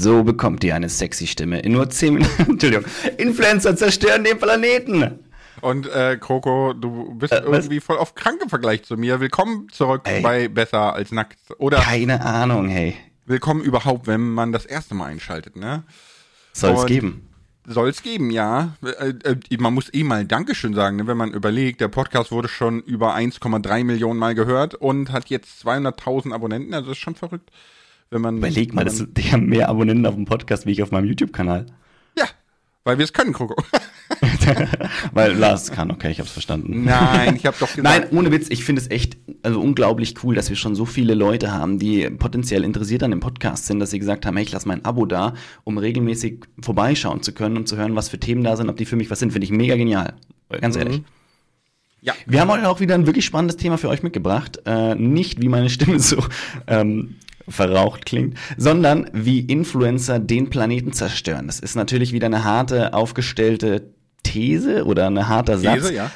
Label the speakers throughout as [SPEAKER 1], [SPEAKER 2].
[SPEAKER 1] So bekommt ihr eine sexy Stimme in nur 10 Minuten. Entschuldigung. Influencer zerstören den Planeten.
[SPEAKER 2] Und äh, Kroko, du bist äh, irgendwie voll auf krank im Vergleich zu mir. Willkommen zurück Ey. bei Besser als Nackt.
[SPEAKER 1] Oder Keine Ahnung, hey.
[SPEAKER 2] Willkommen überhaupt, wenn man das erste Mal einschaltet, ne?
[SPEAKER 1] Soll es geben.
[SPEAKER 2] Soll es geben, ja. Äh, äh, man muss eh mal Dankeschön sagen, ne? wenn man überlegt, der Podcast wurde schon über 1,3 Millionen Mal gehört und hat jetzt 200.000 Abonnenten, also ist schon verrückt. Wenn man,
[SPEAKER 1] Überleg mal, das, die haben mehr Abonnenten auf dem Podcast wie ich auf meinem YouTube-Kanal.
[SPEAKER 2] Ja, weil wir es können, Kroko.
[SPEAKER 1] Weil Lars kann, okay, ich hab's verstanden.
[SPEAKER 2] Nein, ich habe doch
[SPEAKER 1] gesagt. Nein, ohne Witz, ich finde es echt also unglaublich cool, dass wir schon so viele Leute haben, die potenziell interessiert an dem Podcast sind, dass sie gesagt haben, hey, ich lasse mein Abo da, um regelmäßig vorbeischauen zu können und zu hören, was für Themen da sind, ob die für mich was sind, finde ich mega genial. Ganz mhm. ehrlich. Ja. Wir haben heute auch wieder ein wirklich spannendes Thema für euch mitgebracht. Äh, nicht, wie meine Stimme so ähm, verraucht klingt, sondern wie Influencer den Planeten zerstören. Das ist natürlich wieder eine harte, aufgestellte These oder ein harter Satz. These, ja.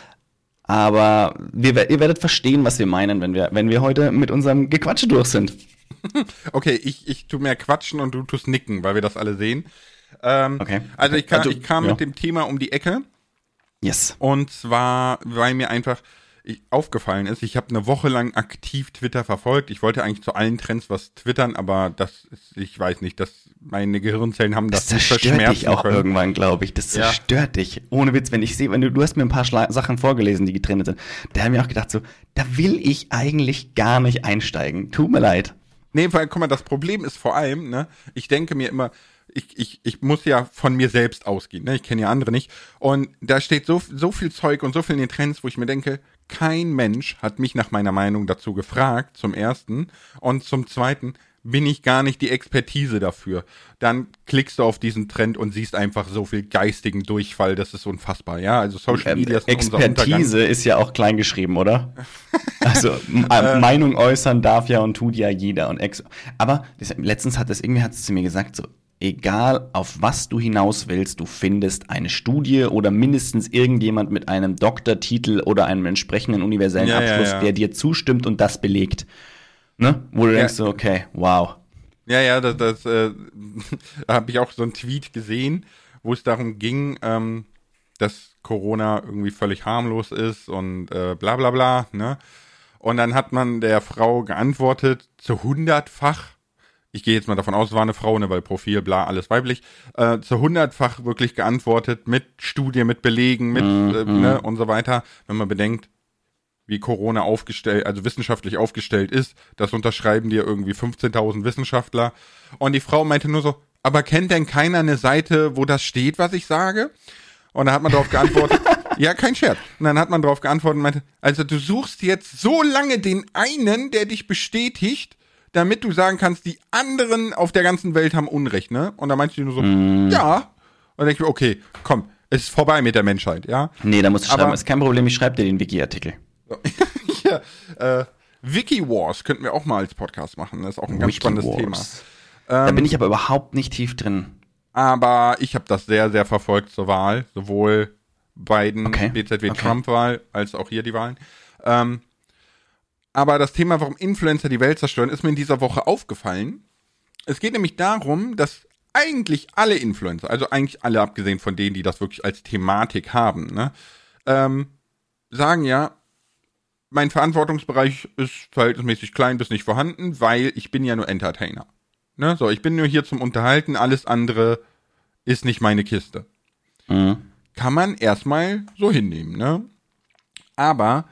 [SPEAKER 1] Aber wir, ihr werdet verstehen, was wir meinen, wenn wir, wenn wir heute mit unserem Gequatsche durch sind.
[SPEAKER 2] Okay, ich, ich tu mehr quatschen und du tust nicken, weil wir das alle sehen. Ähm, okay. Also ich, kam, also, ich kam ja. mit dem Thema um die Ecke.
[SPEAKER 1] Yes.
[SPEAKER 2] Und zwar, weil mir einfach, ich, aufgefallen ist, ich habe eine Woche lang aktiv Twitter verfolgt. Ich wollte eigentlich zu allen Trends was twittern, aber das ist, ich weiß nicht, dass meine Gehirnzellen haben das,
[SPEAKER 1] das zerstört dich auch können. irgendwann, glaube ich. Das zerstört ja. dich. Ohne Witz, wenn ich sehe, wenn du, du hast mir ein paar Schla Sachen vorgelesen, die getrennt sind, da habe ich auch gedacht so, da will ich eigentlich gar nicht einsteigen. Tut mir leid.
[SPEAKER 2] Nee, weil, guck mal, das Problem ist vor allem, ne, ich denke mir immer, ich, ich, ich muss ja von mir selbst ausgehen, ne? ich kenne ja andere nicht. Und da steht so, so viel Zeug und so viel in den Trends, wo ich mir denke, kein Mensch hat mich nach meiner Meinung dazu gefragt, zum ersten. Und zum zweiten bin ich gar nicht die Expertise dafür. Dann klickst du auf diesen Trend und siehst einfach so viel geistigen Durchfall, das ist unfassbar. Ja, also Social Media ist
[SPEAKER 1] Expertise ist ja auch kleingeschrieben, oder? also äh, Meinung äußern darf ja und tut ja jeder. Und ex Aber das, letztens hat es irgendwie hat es zu mir gesagt, so egal auf was du hinaus willst, du findest eine Studie oder mindestens irgendjemand mit einem Doktortitel oder einem entsprechenden universellen ja, Abschluss, ja, ja. der dir zustimmt und das belegt. Ne? Wo du denkst okay, wow.
[SPEAKER 2] Ja, ja, das, das äh, habe ich auch so einen Tweet gesehen, wo es darum ging, ähm, dass Corona irgendwie völlig harmlos ist und äh, bla bla bla, ne? Und dann hat man der Frau geantwortet, zu hundertfach, ich gehe jetzt mal davon aus, es war eine Frau, ne, weil Profil, bla, alles weiblich, äh, zu hundertfach wirklich geantwortet mit Studie, mit Belegen, mit, mhm. äh, ne, und so weiter. Wenn man bedenkt, wie Corona aufgestellt, also wissenschaftlich aufgestellt ist, das unterschreiben dir irgendwie 15.000 Wissenschaftler. Und die Frau meinte nur so, aber kennt denn keiner eine Seite, wo das steht, was ich sage? Und da hat man darauf geantwortet, ja, kein Scherz. Und dann hat man darauf geantwortet und meinte, also du suchst jetzt so lange den einen, der dich bestätigt, damit du sagen kannst, die anderen auf der ganzen Welt haben Unrecht, ne? Und da meinst du nur so, mm. ja. Und dann denke ich mir, okay, komm, es ist vorbei mit der Menschheit, ja?
[SPEAKER 1] Nee, da musst du Aber, schreiben, ist kein Problem, ich schreibe dir den Wiki-Artikel.
[SPEAKER 2] ja, äh, Wiki Wars könnten wir auch mal als Podcast machen, das ist auch ein ganz Wiki spannendes Wars. Thema.
[SPEAKER 1] Ähm, da bin ich aber überhaupt nicht tief drin.
[SPEAKER 2] Aber ich habe das sehr, sehr verfolgt zur Wahl, sowohl Biden, okay. BZW okay. Trump-Wahl, als auch hier die Wahlen. Ähm, aber das Thema, warum Influencer die Welt zerstören, ist mir in dieser Woche aufgefallen. Es geht nämlich darum, dass eigentlich alle Influencer, also eigentlich alle abgesehen von denen, die das wirklich als Thematik haben, ne, ähm, sagen ja, mein Verantwortungsbereich ist verhältnismäßig klein bis nicht vorhanden, weil ich bin ja nur Entertainer. Ne? So, ich bin nur hier zum Unterhalten, alles andere ist nicht meine Kiste. Mhm. Kann man erstmal so hinnehmen, ne? Aber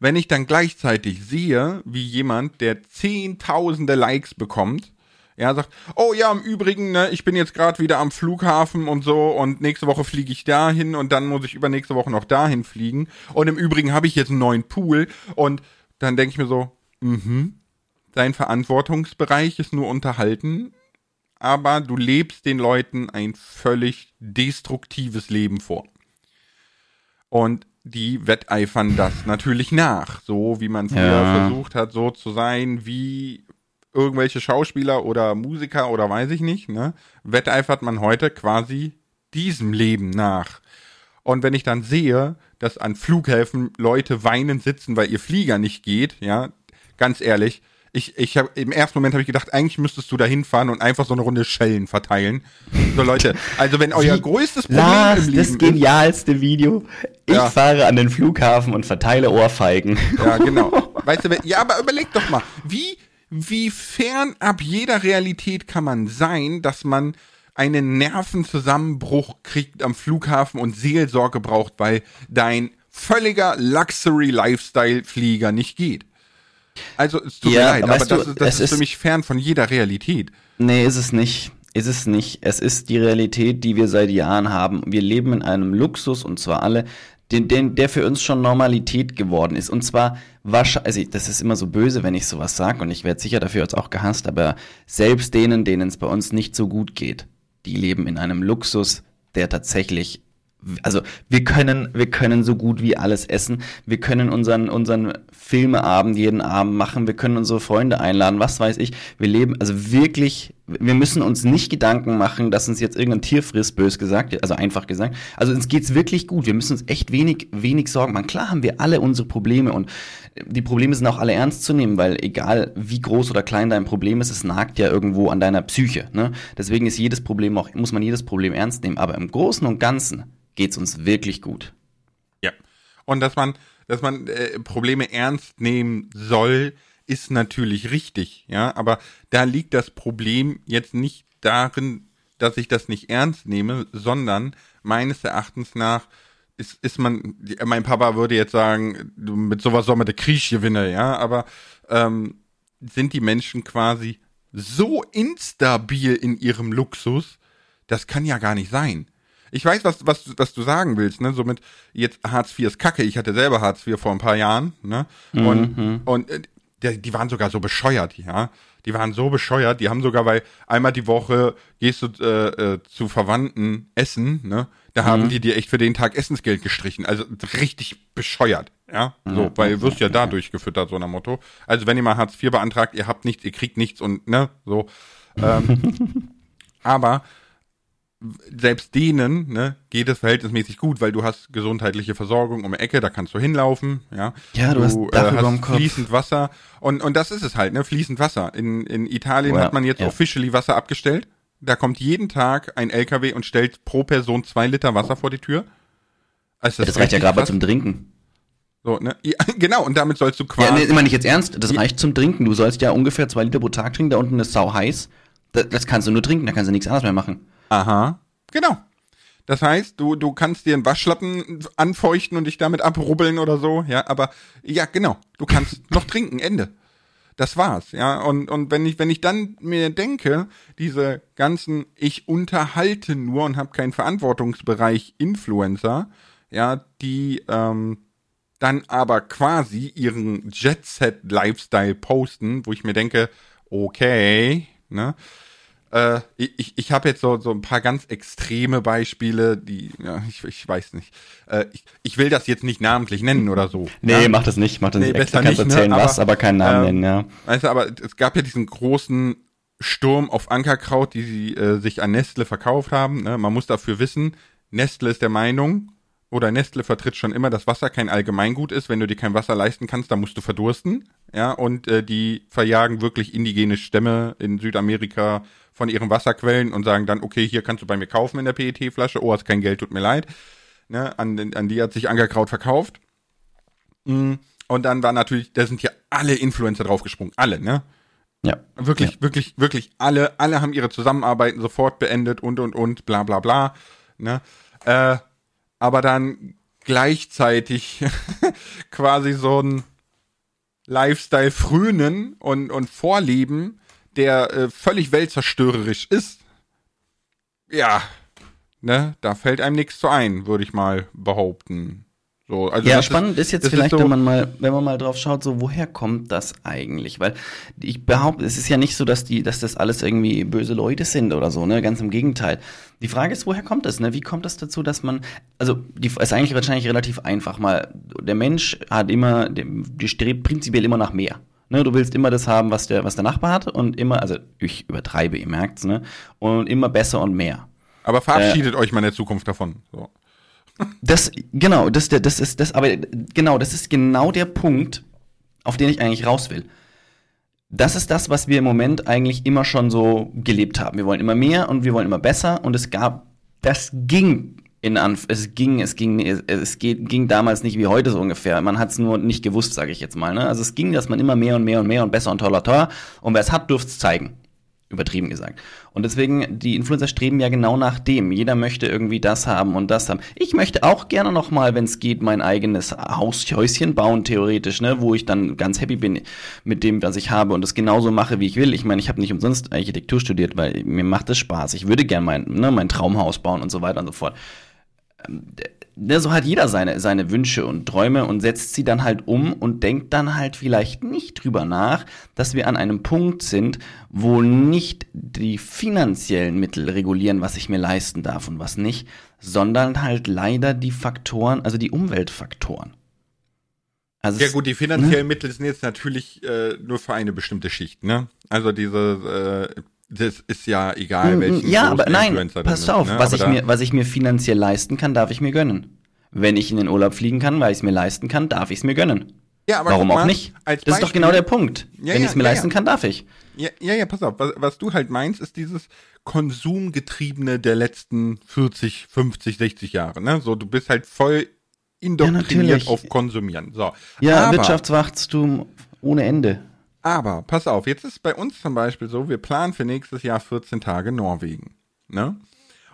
[SPEAKER 2] wenn ich dann gleichzeitig sehe, wie jemand, der zehntausende Likes bekommt, ja, sagt, oh ja, im Übrigen, ne, ich bin jetzt gerade wieder am Flughafen und so und nächste Woche fliege ich dahin und dann muss ich übernächste Woche noch dahin fliegen und im Übrigen habe ich jetzt einen neuen Pool und dann denke ich mir so, mhm, dein Verantwortungsbereich ist nur unterhalten, aber du lebst den Leuten ein völlig destruktives Leben vor. Und die wetteifern das natürlich nach, so wie man früher ja. versucht hat, so zu sein wie irgendwelche Schauspieler oder Musiker oder weiß ich nicht, ne? Wetteifert man heute quasi diesem Leben nach. Und wenn ich dann sehe, dass an Flughäfen Leute weinend sitzen, weil ihr Flieger nicht geht, ja, ganz ehrlich, Ich, ich hab, im ersten Moment habe ich gedacht, eigentlich müsstest du da hinfahren und einfach so eine Runde Schellen verteilen. So Leute, also wenn euer größtes
[SPEAKER 1] Problem Lars, im Leben das genialste Video. Ich ja. fahre an den Flughafen und verteile Ohrfeigen.
[SPEAKER 2] Ja, genau. Weißt du, ja, aber überleg doch mal, wie wie fernab jeder Realität kann man sein, dass man einen Nervenzusammenbruch kriegt am Flughafen und Seelsorge braucht, weil dein völliger Luxury-Lifestyle-Flieger nicht geht. Also es tut ja, mir leid, aber das, du, das ist, ist für mich fern von jeder Realität.
[SPEAKER 1] Nee, ist es nicht. Ist es nicht. Es ist die Realität, die wir seit Jahren haben. Wir leben in einem Luxus und zwar alle, den, den, der für uns schon Normalität geworden ist. Und zwar wahrscheinlich, also das ist immer so böse, wenn ich sowas sage und ich werde sicher dafür jetzt auch gehasst, aber selbst denen, denen es bei uns nicht so gut geht, die leben in einem Luxus, der tatsächlich also wir können, wir können so gut wie alles essen. Wir können unseren, unseren Filmeabend jeden Abend machen. Wir können unsere Freunde einladen. Was weiß ich. Wir leben, also wirklich, wir müssen uns nicht Gedanken machen, dass uns jetzt irgendein Tier frisst, bös gesagt, also einfach gesagt. Also uns geht's wirklich gut. Wir müssen uns echt wenig, wenig Sorgen machen. Klar haben wir alle unsere Probleme und die Probleme sind auch alle ernst zu nehmen, weil egal wie groß oder klein dein Problem ist, es nagt ja irgendwo an deiner Psyche. Ne? Deswegen ist jedes Problem auch, muss man jedes Problem ernst nehmen. Aber im Großen und Ganzen geht's uns wirklich gut.
[SPEAKER 2] Und dass man, dass man äh, Probleme ernst nehmen soll, ist natürlich richtig, ja, aber da liegt das Problem jetzt nicht darin, dass ich das nicht ernst nehme, sondern meines Erachtens nach ist, ist man, mein Papa würde jetzt sagen, mit sowas soll man den Krieg gewinnen, ja, aber ähm, sind die Menschen quasi so instabil in ihrem Luxus, das kann ja gar nicht sein. Ich weiß, was, was, was du sagen willst, ne? Somit jetzt Hartz IV ist Kacke. Ich hatte selber Hartz IV vor ein paar Jahren, ne? Und, mhm. und äh, die, die waren sogar so bescheuert, ja. Die waren so bescheuert, die haben sogar, weil einmal die Woche gehst du äh, äh, zu Verwandten essen, ne? Da mhm. haben die dir echt für den Tag Essensgeld gestrichen. Also richtig bescheuert, ja. So, mhm. weil wirst ja da durchgefüttert, so nach Motto. Also wenn ihr mal Hartz IV beantragt, ihr habt nichts, ihr kriegt nichts und ne, so. Ähm, aber selbst denen ne, geht es verhältnismäßig gut, weil du hast gesundheitliche Versorgung um die Ecke, da kannst du hinlaufen, ja.
[SPEAKER 1] Ja, du, du hast, äh, hast
[SPEAKER 2] fließend Wasser und und das ist es halt, ne, fließend Wasser. In in Italien ja, hat man jetzt ja. officially Wasser abgestellt. Da kommt jeden Tag ein LKW und stellt pro Person zwei Liter Wasser vor die Tür.
[SPEAKER 1] Also das, ja, das reicht ja gerade zum Trinken.
[SPEAKER 2] So, ne? Ja, genau, und damit sollst du quasi. Ja,
[SPEAKER 1] nee, immer nicht jetzt ernst, das reicht zum Trinken. Du sollst ja ungefähr zwei Liter pro Tag trinken, da unten ist sau heiß. Das, das kannst du nur trinken, da kannst du nichts anderes mehr machen.
[SPEAKER 2] Aha, genau. Das heißt, du, du kannst dir einen Waschlappen anfeuchten und dich damit abrubbeln oder so, ja, aber ja, genau, du kannst noch trinken, Ende. Das war's, ja. Und, und wenn ich, wenn ich dann mir denke, diese ganzen, ich unterhalte nur und habe keinen Verantwortungsbereich Influencer, ja, die ähm, dann aber quasi ihren Jet-Set-Lifestyle posten, wo ich mir denke, okay, ne, äh, ich ich habe jetzt so, so ein paar ganz extreme Beispiele, die, ja, ich, ich weiß nicht. Äh, ich, ich will das jetzt nicht namentlich nennen oder so.
[SPEAKER 1] Nee, ja? mach das nicht, mach das nee, nicht. Besser kannst nicht, ne, erzählen ne? was, aber, aber keinen Namen äh, nennen, ja.
[SPEAKER 2] Weißt du, aber es gab ja diesen großen Sturm auf Ankerkraut, die sie äh, sich an Nestle verkauft haben. Ne? Man muss dafür wissen, Nestle ist der Meinung, oder Nestle vertritt schon immer, dass Wasser kein Allgemeingut ist. Wenn du dir kein Wasser leisten kannst, dann musst du verdursten. Ja, und äh, die verjagen wirklich indigene Stämme in Südamerika von ihren Wasserquellen und sagen dann, okay, hier kannst du bei mir kaufen in der PET-Flasche, oh, hast kein Geld, tut mir leid. Ne, an, an die hat sich Ankerkraut verkauft. Mm, und dann war natürlich, da sind ja alle Influencer draufgesprungen, alle, ne? Ja. Wirklich, ja. wirklich, wirklich alle, alle haben ihre Zusammenarbeiten sofort beendet und und und, bla bla bla. Ne? Äh, aber dann gleichzeitig quasi so ein Lifestyle frönen und, und vorleben, der äh, völlig weltzerstörerisch ist, ja, ne, da fällt einem nichts zu ein, würde ich mal behaupten. So,
[SPEAKER 1] also ja, spannend ist, ist jetzt vielleicht, ist so wenn man mal, wenn man mal drauf schaut, so woher kommt das eigentlich? Weil ich behaupte, es ist ja nicht so, dass die, dass das alles irgendwie böse Leute sind oder so, ne? Ganz im Gegenteil. Die Frage ist, woher kommt das? Ne? Wie kommt das dazu, dass man, also die ist eigentlich wahrscheinlich relativ einfach. Mal, der Mensch hat immer, die strebt prinzipiell immer nach mehr. Ne, du willst immer das haben, was der, was der Nachbar hat und immer, also ich übertreibe, ihr merkt's, ne? Und immer besser und mehr.
[SPEAKER 2] Aber verabschiedet äh, euch mal in der Zukunft davon. So.
[SPEAKER 1] Das, genau, das, das ist, das, aber genau, das ist genau der Punkt, auf den ich eigentlich raus will. das ist das, was wir im Moment eigentlich immer schon so gelebt haben. Wir wollen immer mehr und wir wollen immer besser und es gab, das ging in Anf es ging, es ging, es geht, ging damals nicht wie heute so ungefähr. Man hat es nur nicht gewusst, sage ich jetzt mal. Ne? Also es ging, dass man immer mehr und mehr und mehr und besser und toller, toller. Und wer es hat, durfte es zeigen. Übertrieben gesagt. Und deswegen, die Influencer streben ja genau nach dem. Jeder möchte irgendwie das haben und das haben. Ich möchte auch gerne noch mal, wenn es geht, mein eigenes Haus, Häuschen bauen, theoretisch, ne, wo ich dann ganz happy bin mit dem, was ich habe und es genauso mache, wie ich will. Ich meine, ich habe nicht umsonst Architektur studiert, weil mir macht es Spaß. Ich würde gerne mein, ne, mein Traumhaus bauen und so weiter und so fort ne, so hat jeder seine, seine Wünsche und Träume und setzt sie dann halt um und denkt dann halt vielleicht nicht drüber nach, dass wir an einem Punkt sind, wo nicht die finanziellen Mittel regulieren, was ich mir leisten darf und was nicht, sondern halt leider die Faktoren, also die Umweltfaktoren.
[SPEAKER 2] Also ja gut, die finanziellen ne? Mittel sind jetzt natürlich äh, nur für eine bestimmte Schicht, ne? Also diese äh, das ist ja egal, welchen
[SPEAKER 1] Ja, aber nein, pass auf, ne? was, ich mir, was ich mir finanziell leisten kann, darf ich mir gönnen. Wenn ich in den Urlaub fliegen kann, weil ich es mir leisten kann, darf ich es mir gönnen. Ja, aber Warum mal, auch nicht? das Beispiel, ist doch genau der Punkt. Ja, Wenn ja, ich es mir ja, leisten kann, darf ich.
[SPEAKER 2] Ja, ja, ja, pass auf. Was, was du halt meinst, ist dieses Konsumgetriebene der letzten 40, 50, 60 Jahre. Ne? So, du bist halt voll indoktriniert auf Konsumieren. So.
[SPEAKER 1] Ja, aber, Wirtschaftswachstum ohne Ende.
[SPEAKER 2] Aber pass auf, jetzt ist bei uns zum Beispiel so, wir planen für nächstes Jahr 14 Tage Norwegen. Ne?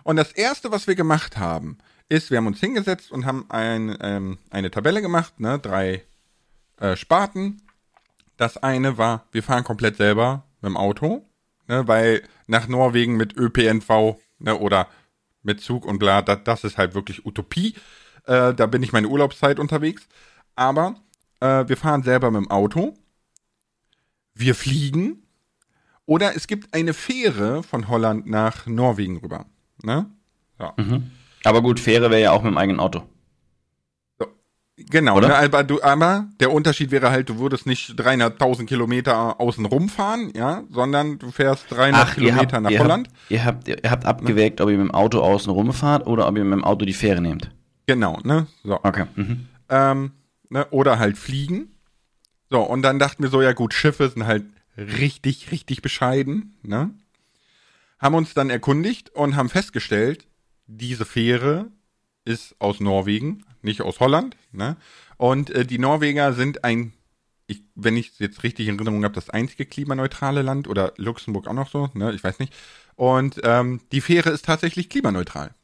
[SPEAKER 2] Und das erste, was wir gemacht haben, ist, wir haben uns hingesetzt und haben ein, ähm, eine Tabelle gemacht, ne? drei äh, Sparten. Das eine war, wir fahren komplett selber mit dem Auto, ne? weil nach Norwegen mit ÖPNV ne? oder mit Zug und bla, das, das ist halt wirklich Utopie. Äh, da bin ich meine Urlaubszeit unterwegs. Aber äh, wir fahren selber mit dem Auto wir fliegen oder es gibt eine Fähre von Holland nach Norwegen rüber. Ne?
[SPEAKER 1] Ja. Mhm. Aber gut, Fähre wäre ja auch mit dem eigenen Auto.
[SPEAKER 2] So. Genau, ne? aber, du, aber der Unterschied wäre halt, du würdest nicht 300.000 Kilometer außen rumfahren, ja, sondern du fährst 300 Ach, Kilometer habt, nach
[SPEAKER 1] ihr
[SPEAKER 2] Holland.
[SPEAKER 1] Habt, ihr, habt, ihr habt abgewägt, ob ihr mit dem Auto außen rumfahrt oder ob ihr mit dem Auto die Fähre nehmt.
[SPEAKER 2] Genau, ne? So. Okay. Mhm. Ähm, ne? Oder halt fliegen. So, und dann dachten wir so, ja gut, Schiffe sind halt richtig, richtig bescheiden, ne? Haben uns dann erkundigt und haben festgestellt, diese Fähre ist aus Norwegen, nicht aus Holland, ne? Und äh, die Norweger sind ein, ich, wenn ich es jetzt richtig in Erinnerung habe, das einzige klimaneutrale Land oder Luxemburg auch noch so, ne? Ich weiß nicht. Und ähm, die Fähre ist tatsächlich klimaneutral.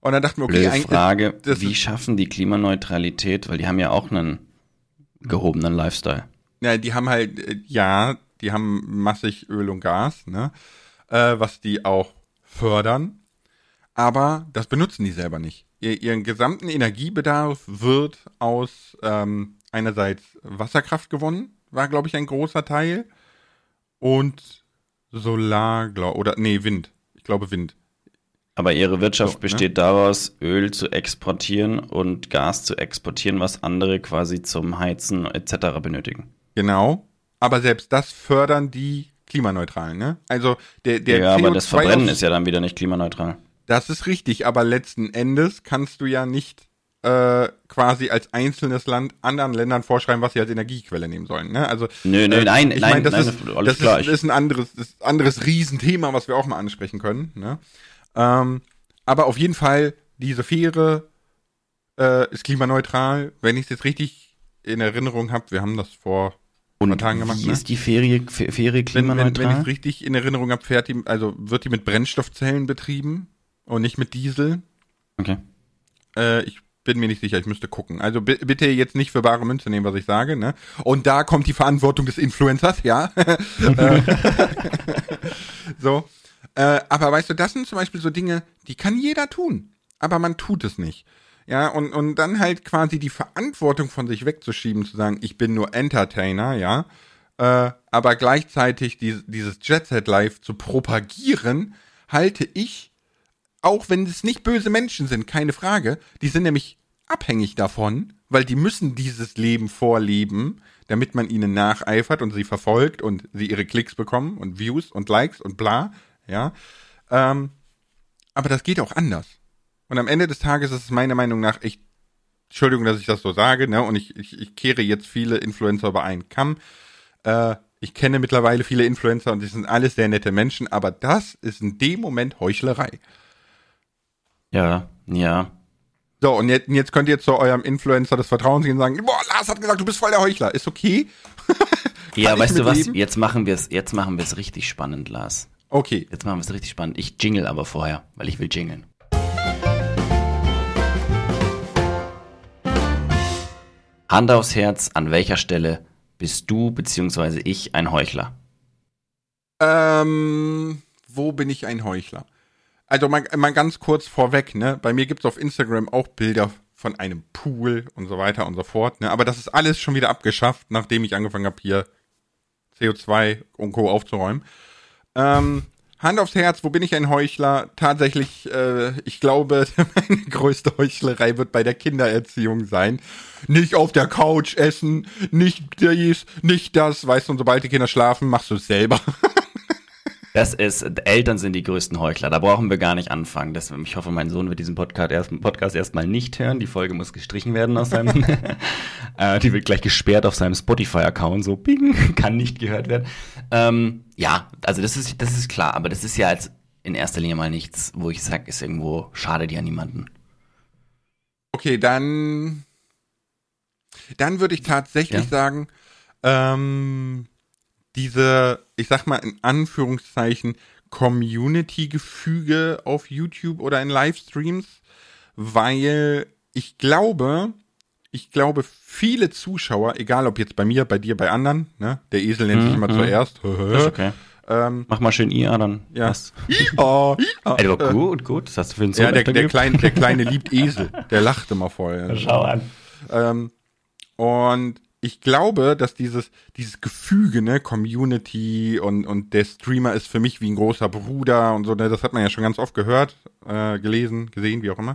[SPEAKER 1] Und dann dachten wir, okay, Blöde Frage, wie schaffen die Klimaneutralität, weil die haben ja auch einen gehobenen Lifestyle.
[SPEAKER 2] Ja, die haben halt, äh, ja, die haben massig Öl und Gas, ne? Äh, was die auch fördern. Aber das benutzen die selber nicht. Ihr, ihren gesamten Energiebedarf wird aus ähm, einerseits Wasserkraft gewonnen, war, glaube ich, ein großer Teil. Und Solar, glaub, oder nee, Wind. Ich glaube Wind.
[SPEAKER 1] Aber ihre Wirtschaft so, ne? besteht ne? daraus, Öl zu exportieren und Gas zu exportieren, was andere quasi zum Heizen etc. benötigen.
[SPEAKER 2] Genau. Aber selbst das fördern die klimaneutralen, ne? Also der, der
[SPEAKER 1] Ja, CO2 aber das Verbrennen ist ja dann wieder nicht klimaneutral.
[SPEAKER 2] Das ist richtig, aber letzten Endes kannst du ja nicht äh, quasi als einzelnes Land anderen Ländern vorschreiben, was sie als Energiequelle nehmen sollen. Ne? Also
[SPEAKER 1] nö, nö,
[SPEAKER 2] äh,
[SPEAKER 1] nein,
[SPEAKER 2] ich
[SPEAKER 1] nein,
[SPEAKER 2] das
[SPEAKER 1] nein,
[SPEAKER 2] ist, das, ist, das ist ein anderes, ist anderes Riesenthema, was wir auch mal ansprechen können. Ne? Ähm, aber auf jeden Fall, diese Fähre äh, ist klimaneutral. Wenn ich es jetzt richtig in Erinnerung habe, wir haben das vor
[SPEAKER 1] und Tagen gemacht. Wie ne? ist die Fähre, Fähre klimaneutral? Wenn, wenn,
[SPEAKER 2] wenn ich es richtig in Erinnerung habe, fährt die, also wird die mit Brennstoffzellen betrieben und nicht mit Diesel.
[SPEAKER 1] Okay.
[SPEAKER 2] Äh, ich bin mir nicht sicher, ich müsste gucken. Also bitte jetzt nicht für bare Münze nehmen, was ich sage, ne? Und da kommt die Verantwortung des Influencers, ja. Äh, so. Äh, aber weißt du, das sind zum Beispiel so Dinge, die kann jeder tun, aber man tut es nicht. Ja, und, und dann halt quasi die Verantwortung von sich wegzuschieben, zu sagen, ich bin nur Entertainer, ja, äh, aber gleichzeitig die, dieses Jet Set Life zu propagieren, halte ich, auch wenn es nicht böse Menschen sind, keine Frage, die sind nämlich abhängig davon, weil die müssen dieses Leben vorleben, damit man ihnen nacheifert und sie verfolgt und sie ihre Klicks bekommen und Views und Likes und bla, ja. Ähm, aber das geht auch anders. Und am Ende des Tages ist es meiner Meinung nach echt, Entschuldigung, dass ich das so sage, ne, und ich, ich, ich kehre jetzt viele Influencer über einen Kamm. Äh, ich kenne mittlerweile viele Influencer und die sind alles sehr nette Menschen, aber das ist in dem Moment Heuchlerei.
[SPEAKER 1] Ja, ja.
[SPEAKER 2] So, und jetzt, jetzt könnt ihr zu eurem Influencer des Vertrauens gehen und sagen, boah, Lars hat gesagt, du bist voll der Heuchler. Ist okay.
[SPEAKER 1] ja, weißt du was? Leben? Jetzt machen wir es, jetzt machen wir es richtig spannend, Lars.
[SPEAKER 2] Okay.
[SPEAKER 1] Jetzt machen wir es richtig spannend. Ich jingle aber vorher, weil ich will jingeln. Hand aufs Herz, an welcher Stelle bist du bzw. ich ein Heuchler?
[SPEAKER 2] Ähm, wo bin ich ein Heuchler? Also mal, mal ganz kurz vorweg, ne? Bei mir gibt es auf Instagram auch Bilder von einem Pool und so weiter und so fort, ne? Aber das ist alles schon wieder abgeschafft, nachdem ich angefangen habe, hier CO2 und Co. aufzuräumen. Ähm, Hand aufs Herz, wo bin ich ein Heuchler? Tatsächlich, äh, ich glaube, meine größte Heuchlerei wird bei der Kindererziehung sein. Nicht auf der Couch essen, nicht dies, nicht das, weißt du, und sobald die Kinder schlafen, machst du es selber.
[SPEAKER 1] Das ist, Eltern sind die größten Heuchler. Da brauchen wir gar nicht anfangen. Das, ich hoffe, mein Sohn wird diesen Podcast, erst, Podcast erstmal nicht hören. Die Folge muss gestrichen werden aus seinem, äh, die wird gleich gesperrt auf seinem Spotify-Account. So, bing, kann nicht gehört werden. Ähm, ja, also das ist, das ist klar. Aber das ist ja als in erster Linie mal nichts, wo ich sage, ist irgendwo schade die an niemanden.
[SPEAKER 2] Okay, dann, dann würde ich tatsächlich ja. sagen, ähm, diese, ich sag mal in Anführungszeichen, Community-Gefüge auf YouTube oder in Livestreams, weil ich glaube, ich glaube, viele Zuschauer, egal ob jetzt bei mir, bei dir, bei anderen, ne, der Esel nennt sich mhm, immer mhm. zuerst.
[SPEAKER 1] ist okay. Ähm, Mach mal schön IA, dann.
[SPEAKER 2] Ja. IA,
[SPEAKER 1] IA. Ey, gut, gut. Das hast du für einen
[SPEAKER 2] Sohn Ja, der, der, Kleine, der Kleine liebt Esel. Der lacht immer voll.
[SPEAKER 1] Schau an.
[SPEAKER 2] Ähm, und ich glaube, dass dieses, dieses Gefüge, ne, Community und, und der Streamer ist für mich wie ein großer Bruder und so, ne, das hat man ja schon ganz oft gehört, äh, gelesen, gesehen, wie auch immer.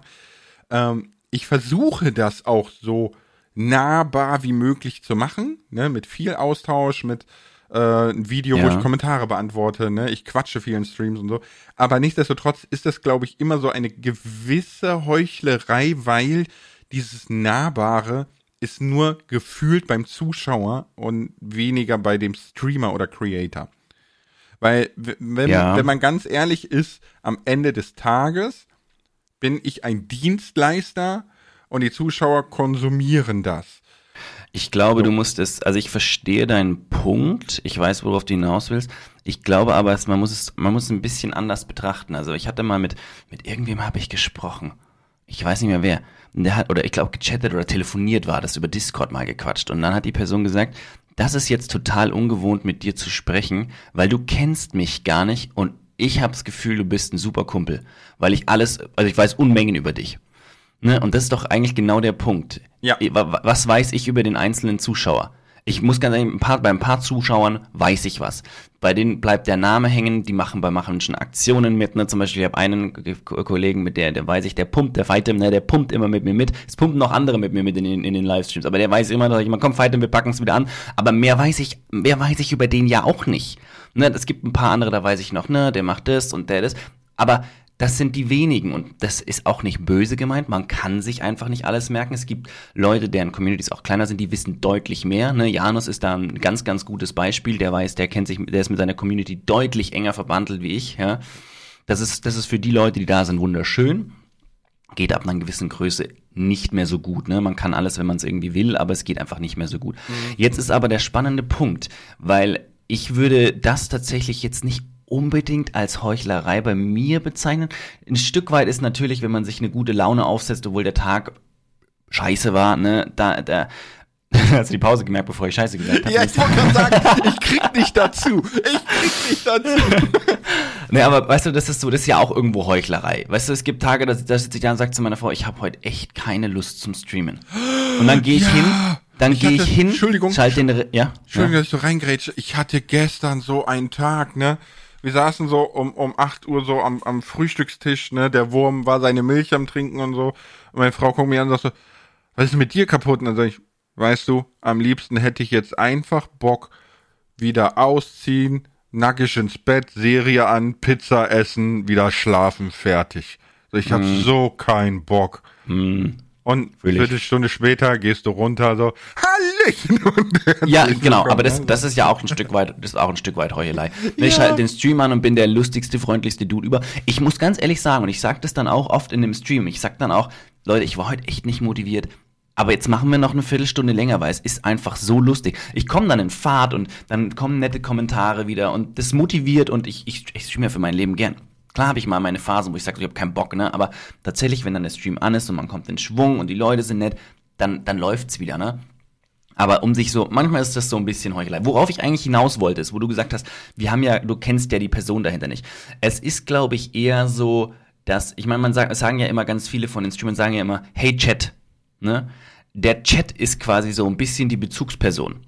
[SPEAKER 2] Ähm, ich versuche das auch so nahbar wie möglich zu machen, ne, mit viel Austausch, mit äh, ein Video, ja. wo ich Kommentare beantworte, ne, ich quatsche vielen Streams und so. Aber nichtsdestotrotz ist das, glaube ich, immer so eine gewisse Heuchlerei, weil dieses Nahbare ist nur gefühlt beim Zuschauer und weniger bei dem Streamer oder Creator. Weil, wenn, ja. wenn man ganz ehrlich ist, am Ende des Tages bin ich ein Dienstleister und die Zuschauer konsumieren das.
[SPEAKER 1] Ich glaube, du musst es, also ich verstehe deinen Punkt, ich weiß, worauf du hinaus willst. Ich glaube aber, man muss es, man muss es ein bisschen anders betrachten. Also ich hatte mal mit, mit irgendwem habe ich gesprochen. Ich weiß nicht mehr wer der hat, oder ich glaube, gechattet oder telefoniert war, das über Discord mal gequatscht. Und dann hat die Person gesagt, das ist jetzt total ungewohnt, mit dir zu sprechen, weil du kennst mich gar nicht und ich habe das Gefühl, du bist ein super Kumpel, weil ich alles, also ich weiß Unmengen über dich. Ne? Und das ist doch eigentlich genau der Punkt. Ja. Was weiß ich über den einzelnen Zuschauer? Ich muss ganz ehrlich, ein paar, bei ein paar Zuschauern weiß ich was. Bei denen bleibt der Name hängen, die machen bei machen schon Aktionen mit, ne? Zum Beispiel, ich habe einen Kollegen, mit der, der weiß ich, der pumpt, der Fightem, ne, der pumpt immer mit mir mit. Es pumpen noch andere mit mir mit in den, in den Livestreams, aber der weiß immer, dass ich immer, komm, Fightem, wir packen es wieder an. Aber mehr weiß ich, mehr weiß ich über den ja auch nicht. Ne? Es gibt ein paar andere, da weiß ich noch, ne, der macht das und der das. Aber das sind die wenigen und das ist auch nicht böse gemeint. Man kann sich einfach nicht alles merken. Es gibt Leute, deren Communities auch kleiner sind, die wissen deutlich mehr. Ne? Janus ist da ein ganz, ganz gutes Beispiel. Der weiß, der kennt sich, der ist mit seiner Community deutlich enger verbandelt wie ich. Ja? Das ist, das ist für die Leute, die da sind, wunderschön. Geht ab einer gewissen Größe nicht mehr so gut. Ne? Man kann alles, wenn man es irgendwie will, aber es geht einfach nicht mehr so gut. Mhm. Jetzt ist aber der spannende Punkt, weil ich würde das tatsächlich jetzt nicht unbedingt als Heuchlerei bei mir bezeichnen. Ein Stück weit ist natürlich, wenn man sich eine gute Laune aufsetzt, obwohl der Tag scheiße war, ne, da, da, Hast du die Pause gemerkt, bevor ich Scheiße gesagt habe?
[SPEAKER 2] Ja, ich wollte gerade sagen, ich krieg nicht dazu. Ich krieg nicht dazu.
[SPEAKER 1] nee, aber weißt du, das ist so, das ist ja auch irgendwo Heuchlerei. Weißt du, es gibt Tage, da, da sitze ich da und sage zu meiner Frau, ich habe heute echt keine Lust zum Streamen. Und dann gehe ich ja. hin dann gehe ich hin,
[SPEAKER 2] Entschuldigung,
[SPEAKER 1] schalte den, ja?
[SPEAKER 2] Entschuldigung, ja. dass ich so reingrätsche. Ich hatte gestern so einen Tag, ne? Wir saßen so um, um 8 Uhr so am, am Frühstückstisch, ne, der Wurm war seine Milch am Trinken und so. Und meine Frau guckt mir an und sagt so, was ist mit dir kaputt? Und dann sag ich, weißt du, am liebsten hätte ich jetzt einfach Bock, wieder ausziehen, nackig ins Bett, Serie an, Pizza essen, wieder schlafen, fertig. Ich hab mm. so keinen Bock.
[SPEAKER 1] Mm.
[SPEAKER 2] Und eine Viertelstunde später gehst du runter, so, Hallöchen!
[SPEAKER 1] ja, genau, aber das, das ist ja auch ein Stück weit, das ist auch ein Stück weit Heuchelei. Ja. ich halt den Stream an und bin der lustigste, freundlichste Dude über. Ich muss ganz ehrlich sagen, und ich sag das dann auch oft in dem Stream, ich sag dann auch, Leute, ich war heute echt nicht motiviert. Aber jetzt machen wir noch eine Viertelstunde länger, weil es ist einfach so lustig. Ich komme dann in Fahrt und dann kommen nette Kommentare wieder und das motiviert und ich, ich, ich streame ja für mein Leben gern. Klar habe ich mal meine Phasen, wo ich sage, ich habe keinen Bock, ne? Aber tatsächlich, wenn dann der Stream an ist und man kommt in Schwung und die Leute sind nett, dann, dann läuft's wieder, ne? Aber um sich so, manchmal ist das so ein bisschen Heuchelei. Worauf ich eigentlich hinaus wollte, ist, wo du gesagt hast, wir haben ja, du kennst ja die Person dahinter nicht. Es ist, glaube ich, eher so, dass, ich meine, man sagt, sagen ja immer ganz viele von den Streamern sagen ja immer, hey Chat, ne? Der Chat ist quasi so ein bisschen die Bezugsperson.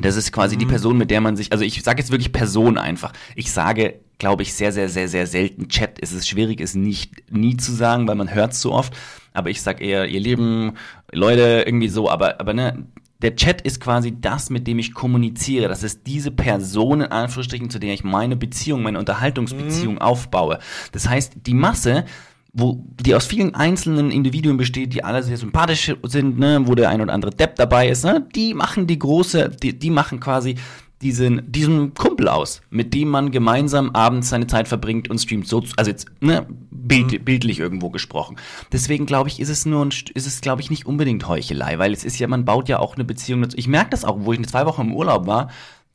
[SPEAKER 1] Das ist quasi mhm. die Person, mit der man sich, also ich sage jetzt wirklich Person einfach. Ich sage glaube ich, sehr, sehr, sehr, sehr selten Chat. Es ist schwierig, es nicht nie zu sagen, weil man hört es so oft. Aber ich sag eher, ihr Leben, Leute, irgendwie so. Aber, aber ne, der Chat ist quasi das, mit dem ich kommuniziere. Das ist diese Person, in Anführungsstrichen, zu der ich meine Beziehung, meine Unterhaltungsbeziehung mhm. aufbaue. Das heißt, die Masse, wo die aus vielen einzelnen Individuen besteht, die alle sehr sympathisch sind, ne, wo der ein oder andere Depp dabei ist, ne, die machen die große, die, die machen quasi diesen, diesen Kumpel aus, mit dem man gemeinsam abends seine Zeit verbringt und streamt. So, also jetzt, ne, bild, mhm. bildlich irgendwo gesprochen. Deswegen glaube ich, ist es nur, ein, ist es glaube ich nicht unbedingt Heuchelei, weil es ist ja, man baut ja auch eine Beziehung dazu. Ich merke das auch, wo ich zwei Wochen im Urlaub war,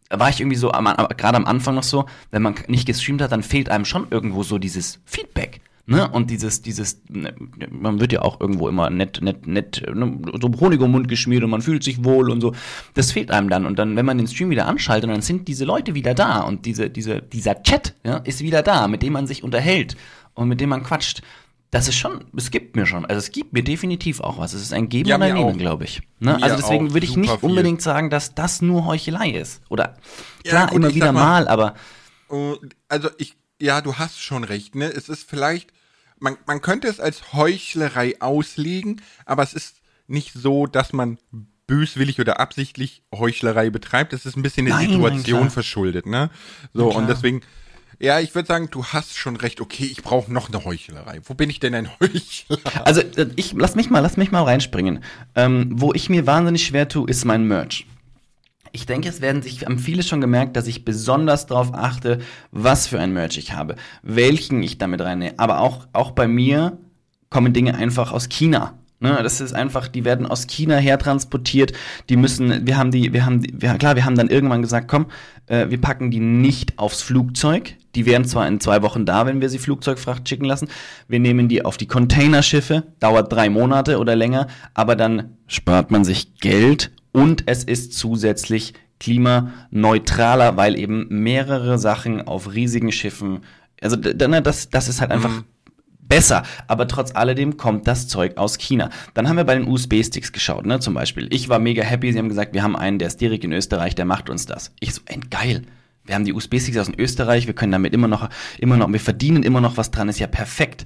[SPEAKER 1] war ich irgendwie so, gerade am Anfang noch so, wenn man nicht gestreamt hat, dann fehlt einem schon irgendwo so dieses Feedback. Ne? Und dieses, dieses, ne, man wird ja auch irgendwo immer nett, nett, nett, ne, so Honig um Mund geschmiert und man fühlt sich wohl und so. Das fehlt einem dann. Und dann, wenn man den Stream wieder anschaltet, dann sind diese Leute wieder da und diese, diese, dieser Chat ja, ist wieder da, mit dem man sich unterhält und mit dem man quatscht. Das ist schon, es gibt mir schon, also es gibt mir definitiv auch was. Es ist ein Geben ja, und ein Nehmen, glaube ich. Ne? Also deswegen würde ich nicht unbedingt sagen, dass das nur Heuchelei ist. Oder klar, ja, gut, immer wieder mal, mal, aber.
[SPEAKER 2] Oh, also ich ja, du hast schon recht, ne? Es ist vielleicht, man, man könnte es als Heuchlerei auslegen, aber es ist nicht so, dass man böswillig oder absichtlich Heuchlerei betreibt. Es ist ein bisschen der Situation nein, verschuldet, ne? So, und deswegen, ja, ich würde sagen, du hast schon recht. Okay, ich brauche noch eine Heuchlerei. Wo bin ich denn ein Heuchler?
[SPEAKER 1] Also, äh, ich, lass mich mal, lass mich mal reinspringen. Ähm, wo ich mir wahnsinnig schwer tue, ist mein Merch. Ich denke, es werden sich viele schon gemerkt, dass ich besonders darauf achte, was für ein Merch ich habe, welchen ich damit reinnehme. Aber auch, auch bei mir kommen Dinge einfach aus China. Ne, das ist einfach, die werden aus China hertransportiert. Die müssen, wir haben die, wir haben, die, wir, klar, wir haben dann irgendwann gesagt, komm, äh, wir packen die nicht aufs Flugzeug. Die wären zwar in zwei Wochen da, wenn wir sie Flugzeugfracht schicken lassen. Wir nehmen die auf die Containerschiffe, dauert drei Monate oder länger, aber dann spart man sich Geld und es ist zusätzlich klimaneutraler, weil eben mehrere Sachen auf riesigen Schiffen, also ne, das, das ist halt einfach mhm. besser, aber trotz alledem kommt das Zeug aus China. Dann haben wir bei den USB-Sticks geschaut, ne, zum Beispiel. Ich war mega happy, sie haben gesagt, wir haben einen, der ist direkt in Österreich, der macht uns das. Ich so, geil. Wir haben die USB-Sticks aus Österreich, wir können damit immer noch, immer noch, wir verdienen immer noch was dran, ist ja perfekt.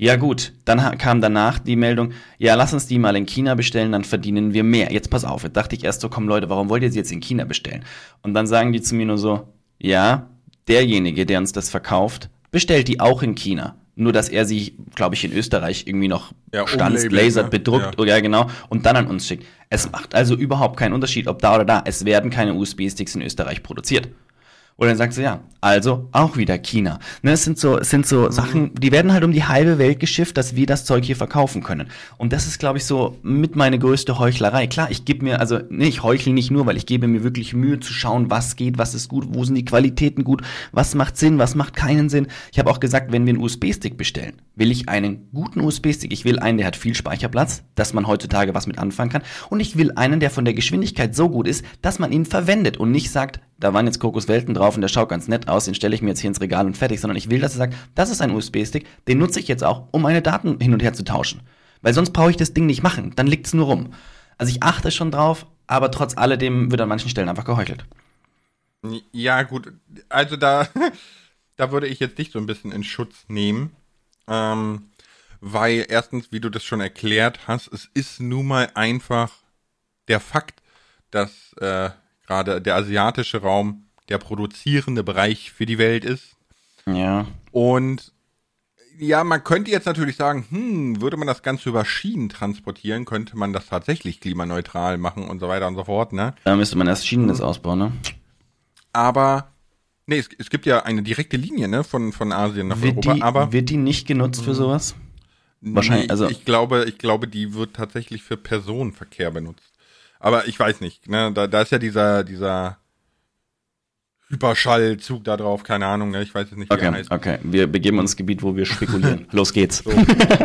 [SPEAKER 1] Ja gut, dann kam danach die Meldung, ja, lass uns die mal in China bestellen, dann verdienen wir mehr. Jetzt pass auf, jetzt dachte ich erst so, komm Leute, warum wollt ihr sie jetzt in China bestellen? Und dann sagen die zu mir nur so, ja, derjenige, der uns das verkauft, bestellt die auch in China. Nur, dass er sie, glaube ich, in Österreich irgendwie noch ja, stanzt, lasert, ne? bedruckt, ja. ja genau, und dann an uns schickt. Es macht also überhaupt keinen Unterschied, ob da oder da. Es werden keine USB-Sticks in Österreich produziert. Und dann sagst du, ja, also auch wieder China. Ne, es sind so, es sind so mhm. Sachen, die werden halt um die halbe Welt geschifft, dass wir das Zeug hier verkaufen können. Und das ist, glaube ich, so mit meine größte Heuchlerei. Klar, ich gebe mir, also, nee, ich heuchle nicht nur, weil ich gebe mir wirklich Mühe zu schauen, was geht, was ist gut, wo sind die Qualitäten gut, was macht Sinn, was macht keinen Sinn. Ich habe auch gesagt, wenn wir einen USB-Stick bestellen, will ich einen guten USB-Stick. Ich will einen, der hat viel Speicherplatz, dass man heutzutage was mit anfangen kann. Und ich will einen, der von der Geschwindigkeit so gut ist, dass man ihn verwendet und nicht sagt, da waren jetzt Kokoswelten drauf und der schaut ganz nett aus, den stelle ich mir jetzt hier ins Regal und fertig, sondern ich will, dass er sagt, das ist ein USB-Stick, den nutze ich jetzt auch, um meine Daten hin und her zu tauschen. Weil sonst brauche ich das Ding nicht machen, dann liegt es nur rum. Also ich achte schon drauf, aber trotz alledem wird an manchen Stellen einfach geheuchelt.
[SPEAKER 2] Ja, gut, also da, da würde ich jetzt dich so ein bisschen in Schutz nehmen. Ähm, weil erstens, wie du das schon erklärt hast, es ist nun mal einfach der Fakt, dass äh, gerade der asiatische Raum der produzierende Bereich für die Welt ist.
[SPEAKER 1] Ja.
[SPEAKER 2] Und Ja, man könnte jetzt natürlich sagen, hm, würde man das Ganze über Schienen transportieren, könnte man das tatsächlich klimaneutral machen und so weiter und so fort, ne?
[SPEAKER 1] Da müsste man erst Schienennetz ausbauen, ne?
[SPEAKER 2] Aber, nee, es, es gibt ja eine direkte Linie, ne, von, von Asien nach
[SPEAKER 1] wird
[SPEAKER 2] Europa,
[SPEAKER 1] die,
[SPEAKER 2] aber.
[SPEAKER 1] Wird die nicht genutzt für sowas?
[SPEAKER 2] Wahrscheinlich, nee, also. Ich glaube, ich glaube, die wird tatsächlich für Personenverkehr benutzt. Aber ich weiß nicht, ne, da, da ist ja dieser, dieser, Hyperschallzug da drauf, keine Ahnung, ne? ich weiß jetzt nicht, wie
[SPEAKER 1] okay, er heißt. Okay, wir begeben uns ins Gebiet, wo wir spekulieren. Los geht's.
[SPEAKER 2] So.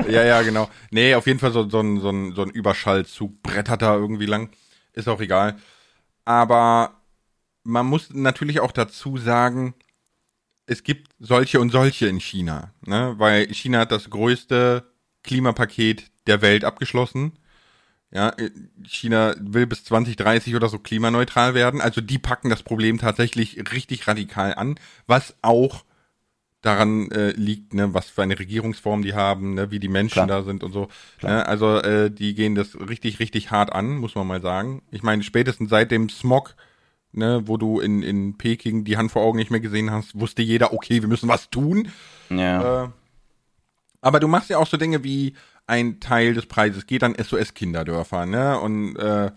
[SPEAKER 2] Ja, ja, genau. Nee, auf jeden Fall so, so, ein, so, ein, so ein Überschallzug brettert da irgendwie lang. Ist auch egal. Aber man muss natürlich auch dazu sagen, es gibt solche und solche in China, ne? weil China hat das größte Klimapaket der Welt abgeschlossen. Ja, äh, China will bis 2030 oder so klimaneutral werden. Also die packen das Problem tatsächlich richtig radikal an, was auch daran äh, liegt, ne, was für eine Regierungsform die haben, ne, wie die Menschen Klar. da sind und so. Ne, also äh, die gehen das richtig, richtig hart an, muss man mal sagen. Ich meine, spätestens seit dem Smog, ne, wo du in, in Peking die Hand vor Augen nicht mehr gesehen hast, wusste jeder, okay, wir müssen was tun.
[SPEAKER 1] Ja.
[SPEAKER 2] Äh, aber du machst ja auch so Dinge wie, ein Teil des Preises geht an SOS-Kinderdörfer, ne? Und äh,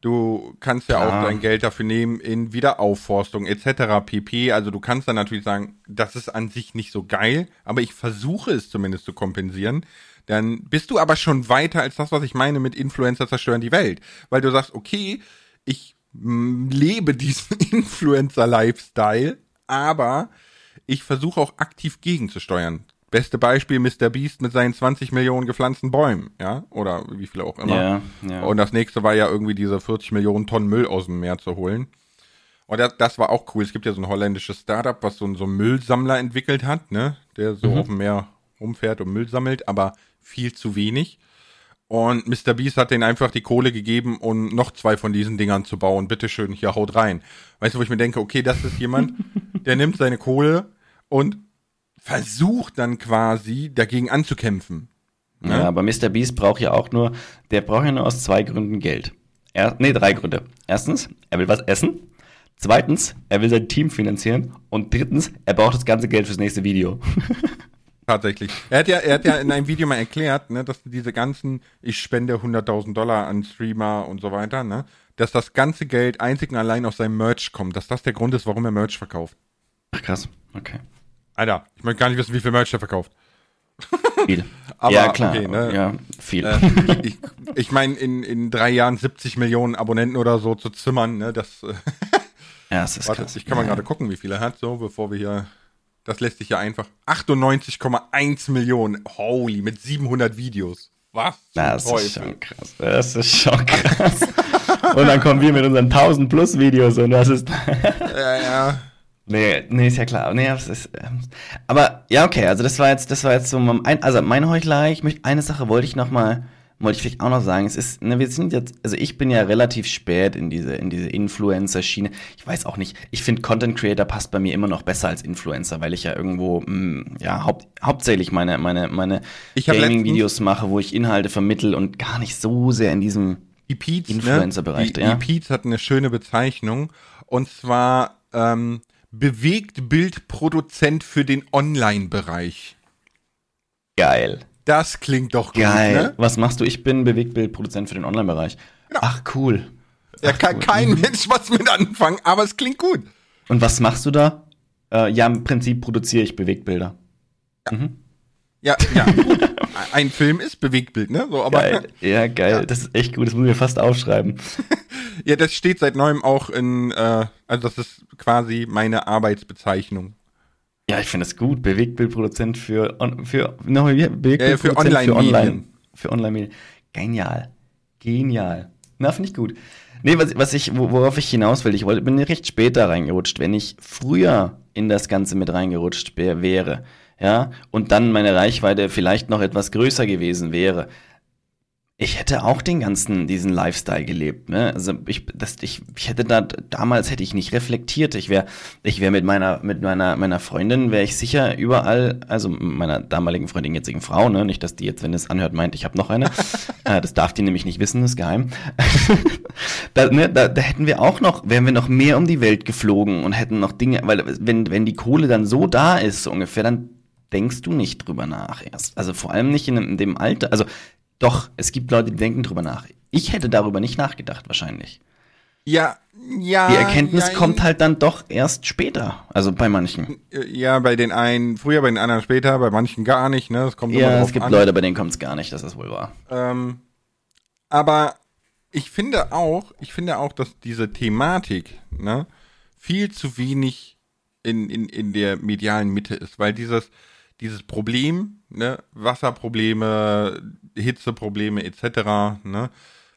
[SPEAKER 2] du kannst ja Klar. auch dein Geld dafür nehmen in Wiederaufforstung etc. pp. Also du kannst dann natürlich sagen, das ist an sich nicht so geil, aber ich versuche es zumindest zu kompensieren. Dann bist du aber schon weiter als das, was ich meine mit Influencer zerstören die Welt. Weil du sagst, okay, ich lebe diesen Influencer-Lifestyle, aber ich versuche auch aktiv gegenzusteuern. Beste Beispiel Mr. Beast mit seinen 20 Millionen gepflanzten Bäumen, ja, oder wie viele auch immer.
[SPEAKER 1] Ja, ja.
[SPEAKER 2] Und das nächste war ja irgendwie diese 40 Millionen Tonnen Müll aus dem Meer zu holen. Und das, das war auch cool. Es gibt ja so ein holländisches Startup, was so, so einen Müllsammler entwickelt hat, ne, der so mhm. auf dem Meer rumfährt und Müll sammelt, aber viel zu wenig. Und Mr. Beast hat denen einfach die Kohle gegeben, um noch zwei von diesen Dingern zu bauen. Bitteschön, hier haut rein. Weißt du, wo ich mir denke, okay, das ist jemand, der nimmt seine Kohle und versucht dann quasi dagegen anzukämpfen.
[SPEAKER 1] Ne? Ja, aber Mr. Beast braucht ja auch nur, der braucht ja nur aus zwei Gründen Geld. Er, nee, drei Gründe. Erstens, er will was essen. Zweitens, er will sein Team finanzieren. Und drittens, er braucht das ganze Geld fürs nächste Video.
[SPEAKER 2] Tatsächlich. Er hat ja, er hat ja in einem Video mal erklärt, ne, dass diese ganzen, ich spende 100.000 Dollar an Streamer und so weiter, ne, dass das ganze Geld einzig und allein aus seinem Merch kommt, dass das der Grund ist, warum er Merch verkauft.
[SPEAKER 1] Ach krass, okay.
[SPEAKER 2] Alter, ich möchte gar nicht wissen, wie viel Merch der verkauft.
[SPEAKER 1] Viel.
[SPEAKER 2] Aber,
[SPEAKER 1] ja, klar. Okay, ne? Ja, viel. Äh,
[SPEAKER 2] ich ich meine, in, in drei Jahren 70 Millionen Abonnenten oder so zu zimmern, ne, das. Äh,
[SPEAKER 1] ja, das ist
[SPEAKER 2] Warte, krass. Ich kann mal ja. gerade gucken, wie viel er hat, so, bevor wir hier. Das lässt sich ja einfach. 98,1 Millionen. Holy, mit 700 Videos. Was?
[SPEAKER 1] Das Teufel. ist schon krass. Das ist schon krass. und dann kommen wir mit unseren 1000 plus Videos und das ist.
[SPEAKER 2] ja, ja.
[SPEAKER 1] Nee, nee, ist ja klar. Nee, das ist, ähm, aber ja, okay, also das war jetzt, das war jetzt so mein, also mein Heuchelei, ich möchte, eine Sache wollte ich noch mal, wollte ich vielleicht auch noch sagen. Es ist, ne, wir sind jetzt, also ich bin ja relativ spät in diese, in diese Influencer-Schiene. Ich weiß auch nicht, ich finde Content Creator passt bei mir immer noch besser als Influencer, weil ich ja irgendwo, mh, mm, ja, haupt, hauptsächlich meine, meine, meine Gaming-Videos mache, wo ich Inhalte vermittel und gar nicht so sehr in diesem
[SPEAKER 2] ne? Influencer-Bereich. Ne? Die, ja? die hat eine schöne Bezeichnung und zwar, ähm, Bewegtbildproduzent für den Online-Bereich.
[SPEAKER 1] Geil.
[SPEAKER 2] Das klingt doch
[SPEAKER 1] gut, Geil. Ne? Was machst du? Ich bin Bewegtbildproduzent für den Online-Bereich. Ja. Ach, cool.
[SPEAKER 2] Ja,
[SPEAKER 1] Ach,
[SPEAKER 2] kann cool. kein mhm. Mensch was mit anfangen, aber es klingt gut.
[SPEAKER 1] Und was machst du da? Äh, ja, im Prinzip produziere ich Bewegtbilder.
[SPEAKER 2] Ja. Mhm. Ja, ja. Ein Film ist Bewegtbild, ne? So, aber,
[SPEAKER 1] geil. Ja, geil. Ja. Das ist echt gut. Das muss ich mir fast aufschreiben.
[SPEAKER 2] ja, das steht seit neuem auch in, äh, also das ist quasi meine Arbeitsbezeichnung.
[SPEAKER 1] Ja, ich finde das gut. Bewegtbildproduzent für, für, no, Bewegtbildproduzent
[SPEAKER 2] ja, für Online-Medien. Für, Online,
[SPEAKER 1] für Online-Medien. Genial. Genial. Na, finde ich gut. Nee, was, was ich, worauf ich hinaus will, ich wollte, bin recht später reingerutscht. Wenn ich früher in das Ganze mit reingerutscht wäre, ja, und dann meine Reichweite vielleicht noch etwas größer gewesen wäre, ich hätte auch den ganzen, diesen Lifestyle gelebt, ne? Also ich, das, ich, ich hätte da, damals hätte ich nicht reflektiert. Ich wäre, ich wäre mit meiner, mit meiner, meiner Freundin, wäre ich sicher überall, also meiner damaligen Freundin, jetzigen Frau, ne? Nicht, dass die jetzt, wenn es anhört, meint, ich habe noch eine. äh, das darf die nämlich nicht wissen, das ist geheim. da, ne, da, da hätten wir auch noch, wären wir noch mehr um die Welt geflogen und hätten noch Dinge, weil wenn, wenn die Kohle dann so da ist, so ungefähr, dann denkst du nicht drüber nach erst. Also vor allem nicht in, in dem Alter. Also doch, es gibt Leute, die denken drüber nach. Ich hätte darüber nicht nachgedacht, wahrscheinlich.
[SPEAKER 2] Ja, ja.
[SPEAKER 1] Die Erkenntnis ja, kommt halt dann doch erst später. Also bei manchen.
[SPEAKER 2] Ja, bei den einen früher, bei den anderen später, bei manchen gar nicht, ne?
[SPEAKER 1] Es kommt ja, es gibt an. Leute, bei denen kommt es gar nicht, das ist wohl wahr.
[SPEAKER 2] Ähm, aber ich finde auch, ich finde auch, dass diese Thematik, ne, viel zu wenig in, in, in der medialen Mitte ist, weil dieses, dieses Problem, ne, Wasserprobleme, Hitzeprobleme etc., ne,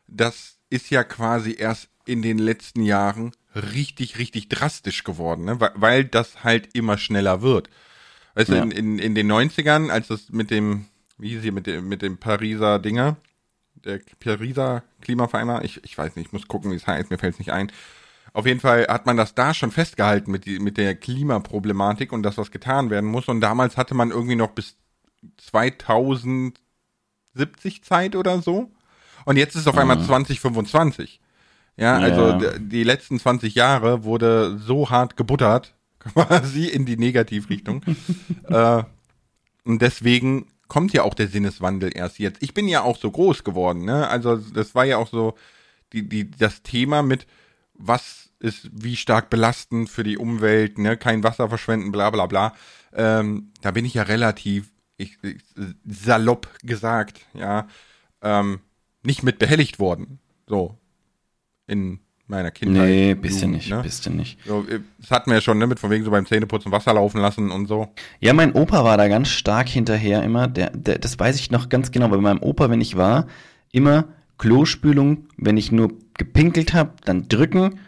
[SPEAKER 2] das ist ja quasi erst in den letzten Jahren richtig, richtig drastisch geworden, ne? weil, weil das halt immer schneller wird. Weißt ja. du, in, in, in den 90ern, als das mit dem, wie hieß sie, mit dem, mit dem Pariser Dinger, der Pariser Klimavereinbar, ich, ich weiß nicht, ich muss gucken, wie es heißt, mir fällt es nicht ein. Auf jeden Fall hat man das da schon festgehalten mit, die, mit der Klimaproblematik und das, was getan werden muss. Und damals hatte man irgendwie noch bis 2070 Zeit oder so. Und jetzt ist es auf einmal 2025. Ja, also ja. die letzten 20 Jahre wurde so hart gebuttert, quasi in die Negativrichtung. äh, und deswegen kommt ja auch der Sinneswandel erst jetzt. Ich bin ja auch so groß geworden, ne? Also das war ja auch so die, die, das Thema mit, was ist wie stark belastend für die Umwelt, ne? Kein Wasser verschwenden, bla bla bla. Ähm, da bin ich ja relativ ich, ich, salopp gesagt, ja, ähm, nicht mit behelligt worden. So, in meiner Kindheit.
[SPEAKER 1] Nee, bisschen nicht, ne? bisschen nicht.
[SPEAKER 2] So, das hatten wir ja schon, ne, mit von wegen so beim Zähneputzen Wasser laufen lassen und so.
[SPEAKER 1] Ja, mein Opa war da ganz stark hinterher immer, der, der, das weiß ich noch ganz genau, bei meinem Opa, wenn ich war, immer Klospülung, wenn ich nur gepinkelt habe, dann drücken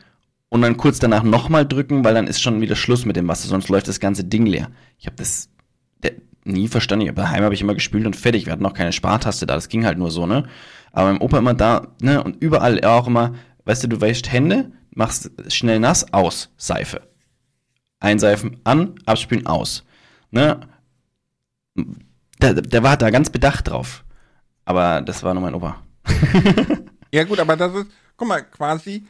[SPEAKER 1] und dann kurz danach nochmal drücken, weil dann ist schon wieder Schluss mit dem Wasser, sonst läuft das ganze Ding leer. Ich habe das der, nie verstanden. Daheim habe ich immer gespült und fertig. Wir hatten noch keine Spartaste da, das ging halt nur so, ne? Aber mein Opa immer da, ne? Und überall, er auch immer, Weißt du, du wäschst Hände, machst schnell nass, aus, Seife. Einseifen, an, abspülen, aus. Ne? Der, der war da ganz bedacht drauf. Aber das war nur mein Opa.
[SPEAKER 2] ja, gut, aber das ist, guck mal, quasi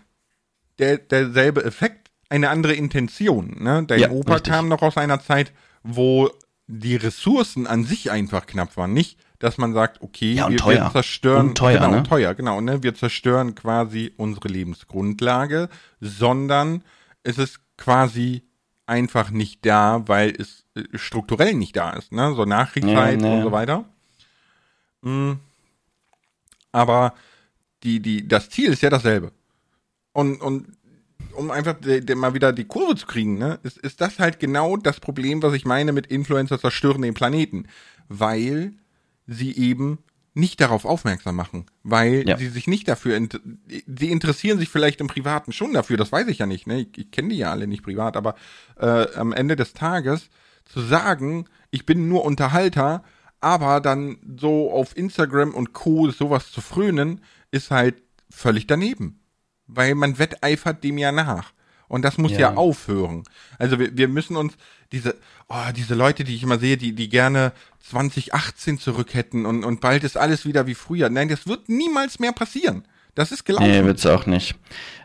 [SPEAKER 2] der, derselbe Effekt, eine andere Intention. Ne? Dein ja, Opa richtig. kam noch aus einer Zeit, wo die Ressourcen an sich einfach knapp waren. Nicht, dass man sagt, okay,
[SPEAKER 1] ja,
[SPEAKER 2] wir,
[SPEAKER 1] wir,
[SPEAKER 2] zerstören,
[SPEAKER 1] und teuer,
[SPEAKER 2] genau,
[SPEAKER 1] ne?
[SPEAKER 2] teuer, genau, ne? Wir zerstören quasi unsere Lebensgrundlage, sondern es ist quasi einfach nicht da, weil es äh, strukturell nicht da ist, ne? So Nachkriegszeit ja, ne. und so weiter. Mhm. Aber die, die, das Ziel ist ja dasselbe. Und, und um einfach mal wieder die Kurve zu kriegen, ne, ist, ist das halt genau das Problem, was ich meine mit Influencer zerstören den Planeten. Weil sie eben nicht darauf aufmerksam machen, weil ja. sie sich nicht dafür, int sie interessieren sich vielleicht im Privaten schon dafür, das weiß ich ja nicht, ne? ich, ich kenne die ja alle nicht privat, aber äh, am Ende des Tages zu sagen, ich bin nur Unterhalter, aber dann so auf Instagram und Co. sowas zu frönen, ist halt völlig daneben, weil man wetteifert dem ja nach. Und das muss ja, ja aufhören. Also wir, wir müssen uns diese, oh, diese Leute, die ich immer sehe, die, die gerne 2018 zurück hätten und, und bald ist alles wieder wie früher. Nein, das wird niemals mehr passieren. Das ist gelaufen. Nee,
[SPEAKER 1] wird's auch nicht.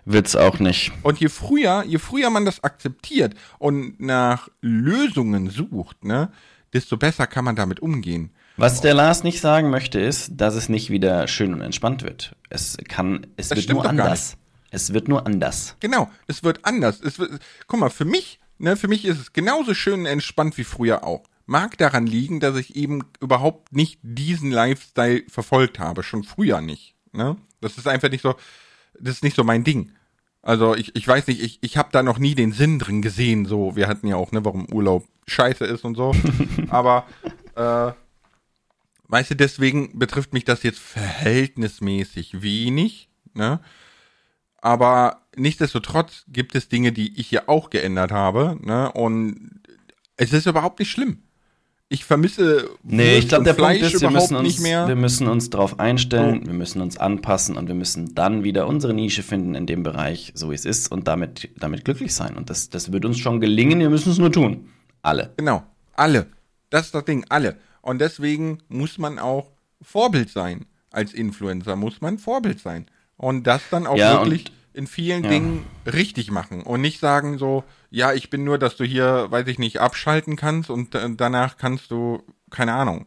[SPEAKER 1] Wird's auch nicht.
[SPEAKER 2] Und je früher, je früher man das akzeptiert und nach Lösungen sucht, ne, desto besser kann man damit umgehen.
[SPEAKER 1] Was der Lars nicht sagen möchte, ist, dass es nicht wieder schön und entspannt wird. Es kann, es das wird nur anders. Es wird nur anders.
[SPEAKER 2] Genau, es wird anders. Es wird, guck mal, für mich, ne, für mich ist es genauso schön und entspannt wie früher auch. Mag daran liegen, dass ich eben überhaupt nicht diesen Lifestyle verfolgt habe, schon früher nicht. Ne? Das ist einfach nicht so, das ist nicht so mein Ding. Also ich, ich weiß nicht, ich, ich habe da noch nie den Sinn drin gesehen. So, wir hatten ja auch, ne, warum Urlaub scheiße ist und so. Aber äh, weißt du, deswegen betrifft mich das jetzt verhältnismäßig wenig. Ne? Aber nichtsdestotrotz gibt es Dinge, die ich ja auch geändert habe. Ne? Und es ist überhaupt nicht schlimm. Ich vermisse
[SPEAKER 1] nee, ich glaube, der Fleisch Punkt ist, wir müssen uns, wir müssen uns darauf einstellen, oh. wir müssen uns anpassen und wir müssen dann wieder unsere Nische finden in dem Bereich, so wie es ist, und damit, damit glücklich sein. Und das, das wird uns schon gelingen, wir müssen es nur tun. Alle.
[SPEAKER 2] Genau, alle. Das ist das Ding, alle. Und deswegen muss man auch Vorbild sein. Als Influencer muss man Vorbild sein. Und das dann auch ja, wirklich in vielen ja. Dingen richtig machen und nicht sagen so, ja, ich bin nur, dass du hier, weiß ich nicht, abschalten kannst und äh, danach kannst du, keine Ahnung.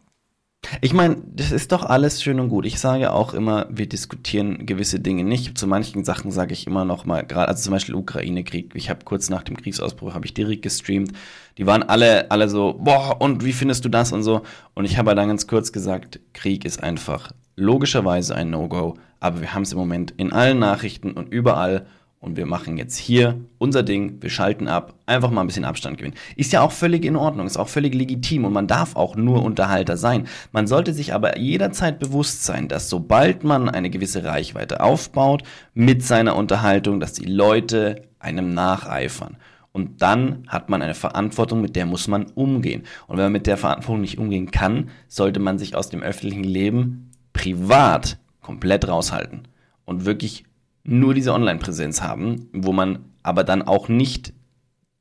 [SPEAKER 1] Ich meine, das ist doch alles schön und gut. Ich sage auch immer, wir diskutieren gewisse Dinge nicht. Zu manchen Sachen sage ich immer noch mal, gerade also zum Beispiel Ukraine-Krieg. Ich habe kurz nach dem Kriegsausbruch habe ich direkt gestreamt. Die waren alle alle so, boah, und wie findest du das und so. Und ich habe dann ganz kurz gesagt, Krieg ist einfach logischerweise ein No-Go. Aber wir haben es im Moment in allen Nachrichten und überall und wir machen jetzt hier unser Ding, wir schalten ab, einfach mal ein bisschen Abstand gewinnen. Ist ja auch völlig in Ordnung, ist auch völlig legitim und man darf auch nur Unterhalter sein. Man sollte sich aber jederzeit bewusst sein, dass sobald man eine gewisse Reichweite aufbaut mit seiner Unterhaltung, dass die Leute einem nacheifern. Und dann hat man eine Verantwortung, mit der muss man umgehen. Und wenn man mit der Verantwortung nicht umgehen kann, sollte man sich aus dem öffentlichen Leben privat komplett raushalten und wirklich nur diese Online-Präsenz haben, wo man aber dann auch nicht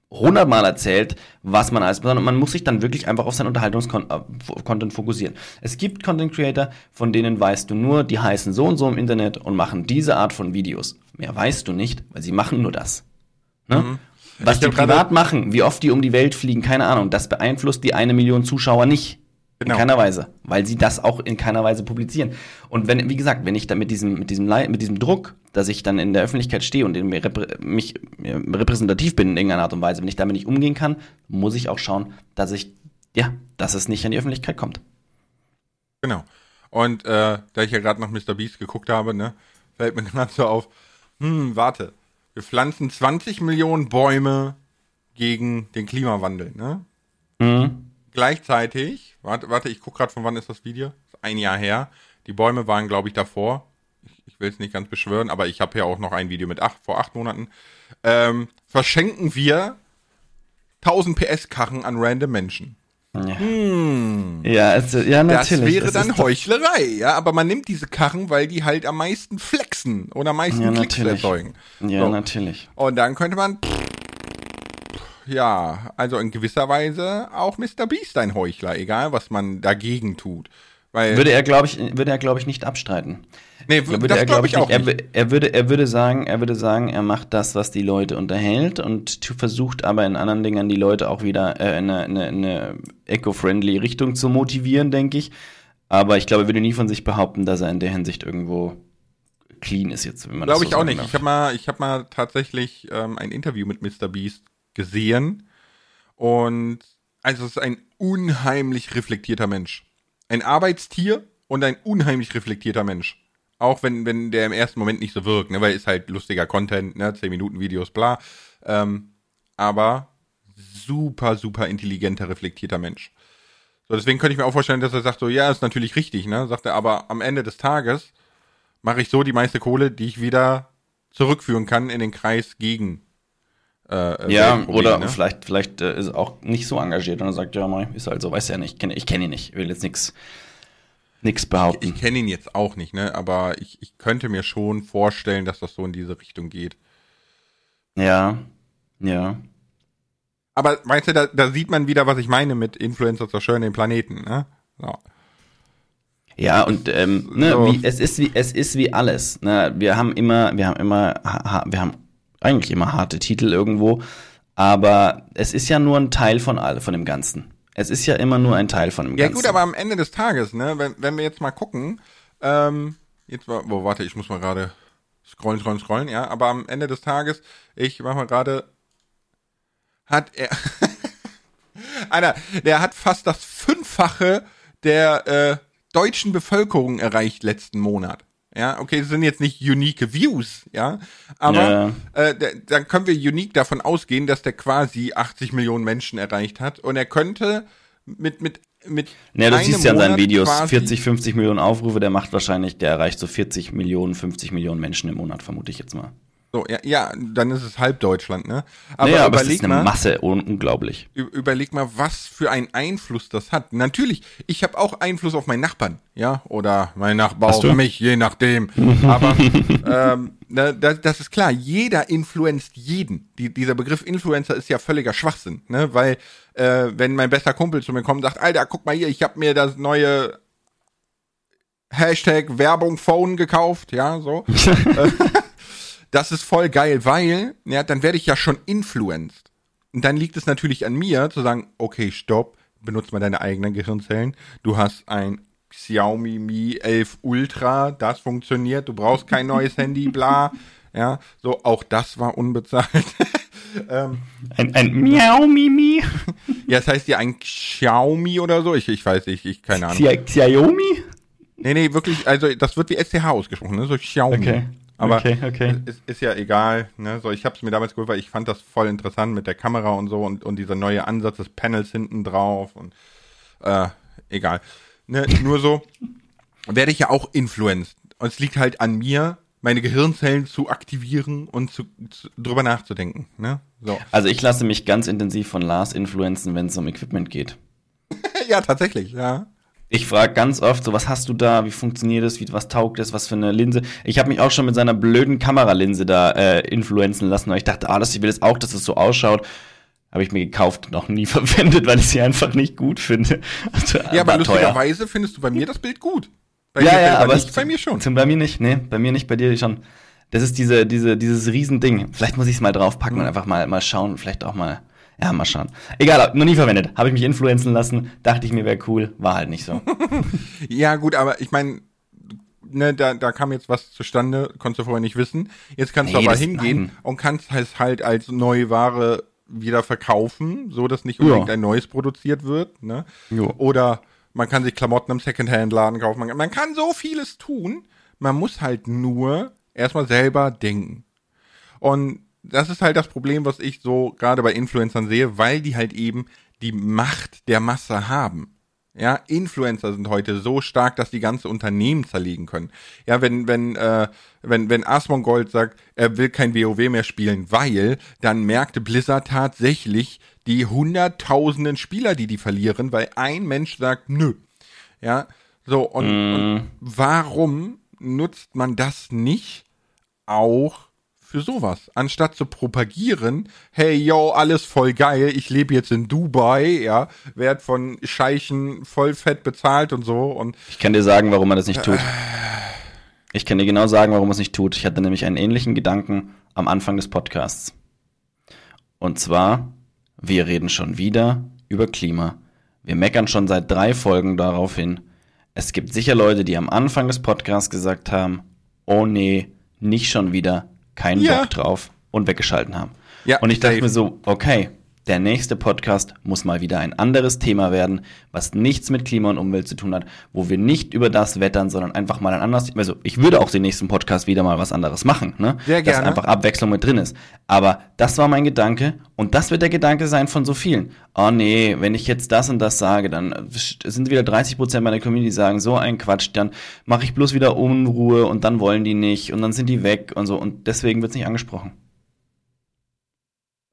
[SPEAKER 1] hundertmal erzählt, was man alles, sondern man muss sich dann wirklich einfach auf sein Unterhaltungskontent fokussieren. Es gibt Content Creator, von denen weißt du nur, die heißen so und so im Internet und machen diese Art von Videos. Mehr weißt du nicht, weil sie machen nur das. Ne? Mhm. Was die privat machen, wie oft die um die Welt fliegen, keine Ahnung, das beeinflusst die eine Million Zuschauer nicht. Genau. In keiner Weise, weil sie das auch in keiner Weise publizieren. Und wenn, wie gesagt, wenn ich da mit diesem, mit diesem, mit diesem Druck, dass ich dann in der Öffentlichkeit stehe und in, mich repräsentativ bin in irgendeiner Art und Weise, wenn ich damit nicht umgehen kann, muss ich auch schauen, dass ich, ja, dass es nicht an die Öffentlichkeit kommt.
[SPEAKER 2] Genau. Und äh, da ich ja gerade noch Mr. Beast geguckt habe, ne, fällt mir gerade so auf, hm, warte, wir pflanzen 20 Millionen Bäume gegen den Klimawandel, ne? Mhm gleichzeitig, warte, warte ich gucke gerade, von wann ist das Video? Das ist ein Jahr her. Die Bäume waren, glaube ich, davor. Ich, ich will es nicht ganz beschwören, aber ich habe ja auch noch ein Video mit acht, vor acht Monaten. Ähm, verschenken wir 1000 PS-Karren an random Menschen.
[SPEAKER 1] Ja, hm. ja, also, ja, natürlich.
[SPEAKER 2] Das wäre dann Heuchlerei, ja, aber man nimmt diese Karren, weil die halt am meisten flexen oder am meisten ja, Klicks erzeugen.
[SPEAKER 1] Ja, so. natürlich.
[SPEAKER 2] Und dann könnte man ja, also in gewisser Weise auch Mr. Beast ein Heuchler, egal was man dagegen tut.
[SPEAKER 1] Weil würde er, glaube ich, würde er, glaube ich, nicht abstreiten.
[SPEAKER 2] Nee, würde das glaube ich, ich auch
[SPEAKER 1] nicht. Er, er, würde, er würde sagen, er würde sagen, er macht das, was die Leute unterhält und versucht aber in anderen Dingen die Leute auch wieder äh, in eine, eine, eine eco-friendly Richtung zu motivieren, denke ich. Aber ich glaube, er würde nie von sich behaupten, dass er in der Hinsicht irgendwo clean ist jetzt,
[SPEAKER 2] wenn man Glaube so ich auch nicht. Darf. Ich habe mal, ich habe mal tatsächlich ähm, ein Interview mit Mr. Beast gesehen. Und also es ist ein unheimlich reflektierter Mensch. Ein Arbeitstier und ein unheimlich reflektierter Mensch. Auch wenn, wenn der im ersten Moment nicht so wirkt, ne, weil ist halt lustiger Content, ne, 10 Minuten Videos, bla. Ähm, aber super, super intelligenter, reflektierter Mensch. So, deswegen könnte ich mir auch vorstellen, dass er sagt so, ja, ist natürlich richtig, ne, sagt er, aber am Ende des Tages mache ich so die meiste Kohle, die ich wieder zurückführen kann in den Kreis gegen
[SPEAKER 1] äh, ja, oder ne? vielleicht, vielleicht äh, ist er auch nicht so engagiert und er sagt, ja, mal, ist halt so, weiß ja nicht, ich kenne kenn ihn nicht, will jetzt nichts nix behaupten.
[SPEAKER 2] Ich, ich kenne ihn jetzt auch nicht, ne, aber ich, ich könnte mir schon vorstellen, dass das so in diese Richtung geht.
[SPEAKER 1] Ja, ja.
[SPEAKER 2] Aber weißt du, da, da sieht man wieder, was ich meine mit Influencer zerstören den Planeten, ne? So.
[SPEAKER 1] Ja, und ähm, ne, so. wie, es ist wie es ist wie alles. Ne? Wir haben immer, wir haben immer, wir haben eigentlich immer harte Titel irgendwo. Aber es ist ja nur ein Teil von all, von dem Ganzen. Es ist ja immer nur ein Teil von dem Ganzen.
[SPEAKER 2] Ja gut, aber am Ende des Tages, ne, wenn, wenn wir jetzt mal gucken, ähm, jetzt war, wo, warte, ich muss mal gerade scrollen, scrollen, scrollen, ja, aber am Ende des Tages, ich mach mal gerade, hat er, einer, der hat fast das Fünffache der äh, deutschen Bevölkerung erreicht letzten Monat. Ja, okay, das sind jetzt nicht unique Views, ja, aber ja. Äh, dann können wir unique davon ausgehen, dass der quasi 80 Millionen Menschen erreicht hat und er könnte mit mit mit
[SPEAKER 1] Ja, du siehst ja in seinen Videos 40, 50 Millionen Aufrufe, der macht wahrscheinlich, der erreicht so 40 Millionen, 50 Millionen Menschen im Monat, vermute ich jetzt mal.
[SPEAKER 2] So, ja, ja, dann ist es halb Deutschland, ne?
[SPEAKER 1] Aber, naja, aber überleg es ist eine mal, Masse, unglaublich.
[SPEAKER 2] Überleg mal, was für einen Einfluss das hat. Natürlich, ich habe auch Einfluss auf meinen Nachbarn, ja, oder mein Nachbar auf mich, je nachdem. aber ähm, das, das ist klar, jeder influenzt jeden. Die, dieser Begriff Influencer ist ja völliger Schwachsinn, ne? Weil äh, wenn mein bester Kumpel zu mir kommt und sagt, Alter, guck mal hier, ich habe mir das neue Hashtag Werbung Phone gekauft, ja, so. das ist voll geil, weil, ja, dann werde ich ja schon influenced. dann liegt es natürlich an mir zu sagen, okay, stopp, benutze mal deine eigenen Gehirnzellen. Du hast ein Xiaomi Mi 11 Ultra, das funktioniert, du brauchst kein neues Handy, bla. Ja, so, auch das war unbezahlt.
[SPEAKER 1] ähm, ein, ein Miau Mimi.
[SPEAKER 2] ja, das heißt ja ein Xiaomi oder so. Ich, ich weiß nicht, ich, keine Ahnung.
[SPEAKER 1] Xiaomi?
[SPEAKER 2] Nee, nee, wirklich, also das wird wie STH ausgesprochen, ne? So Xiaomi. Okay. Aber okay, okay. Ist, ist ja egal. Ne? So, ich habe es mir damals geholt, weil ich fand das voll interessant mit der Kamera und so und, und dieser neue Ansatz des Panels hinten drauf und äh, egal. Ne? Nur so werde ich ja auch influenced. Und es liegt halt an mir, meine Gehirnzellen zu aktivieren und zu, zu, drüber nachzudenken. Ne?
[SPEAKER 1] So. Also ich lasse mich ganz intensiv von Lars influenzen, wenn es um Equipment geht.
[SPEAKER 2] ja, tatsächlich, ja.
[SPEAKER 1] Ich frage ganz oft so, was hast du da, wie funktioniert das, wie, was taugt das, was für eine Linse. Ich habe mich auch schon mit seiner blöden Kameralinse da äh, influenzen lassen, weil ich dachte, ah, das, ich will es auch, dass es so ausschaut. Habe ich mir gekauft, noch nie verwendet, weil ich sie einfach nicht gut finde.
[SPEAKER 2] Also, ja, aber lustigerweise findest du bei mir das Bild gut.
[SPEAKER 1] Bei ja, ja, aber nicht, bei mir schon. Bei mir nicht, nee, bei mir nicht, bei dir schon. Das ist diese, diese, dieses Riesending. Vielleicht muss ich es mal draufpacken mhm. und einfach mal, mal schauen, vielleicht auch mal ja, mal schauen. Egal, noch nie verwendet. Habe ich mich influenzen lassen, dachte ich mir wäre cool, war halt nicht so.
[SPEAKER 2] ja, gut, aber ich meine, ne, da, da kam jetzt was zustande, konntest du vorher nicht wissen. Jetzt kannst nee, du aber hingehen nein. und kannst es halt als neue Ware wieder verkaufen, so dass nicht unbedingt ja. ein neues produziert wird. Ne? Ja. Oder man kann sich Klamotten im Secondhand-Laden kaufen. Man, man kann so vieles tun. Man muss halt nur erstmal selber denken. Und das ist halt das Problem, was ich so gerade bei Influencern sehe, weil die halt eben die Macht der Masse haben. Ja, Influencer sind heute so stark, dass die ganze Unternehmen zerlegen können. Ja, wenn wenn äh, wenn wenn Asmongold sagt, er will kein WoW mehr spielen, weil dann merkte Blizzard tatsächlich die hunderttausenden Spieler, die die verlieren, weil ein Mensch sagt, nö. Ja, so und, mm. und warum nutzt man das nicht auch für sowas. Anstatt zu propagieren, hey yo, alles voll geil, ich lebe jetzt in Dubai, ja, werd von Scheichen voll fett bezahlt und so und.
[SPEAKER 1] Ich kann dir sagen, warum man das nicht tut. Ich kann dir genau sagen, warum man es nicht tut. Ich hatte nämlich einen ähnlichen Gedanken am Anfang des Podcasts. Und zwar, wir reden schon wieder über Klima. Wir meckern schon seit drei Folgen darauf hin. Es gibt sicher Leute, die am Anfang des Podcasts gesagt haben, oh nee, nicht schon wieder, keinen ja. Bock drauf und weggeschalten haben. Ja, und ich dachte mir so, okay, der nächste Podcast muss mal wieder ein anderes Thema werden, was nichts mit Klima und Umwelt zu tun hat, wo wir nicht über das wettern, sondern einfach mal ein anderes. Also ich würde auch den nächsten Podcast wieder mal was anderes machen, ne? Sehr gerne. Dass einfach Abwechslung mit drin ist. Aber das war mein Gedanke und das wird der Gedanke sein von so vielen. Oh nee, wenn ich jetzt das und das sage, dann sind wieder 30 Prozent meiner Community, die sagen so ein Quatsch, dann mache ich bloß wieder Unruhe und dann wollen die nicht und dann sind die weg und so und deswegen wird es nicht angesprochen.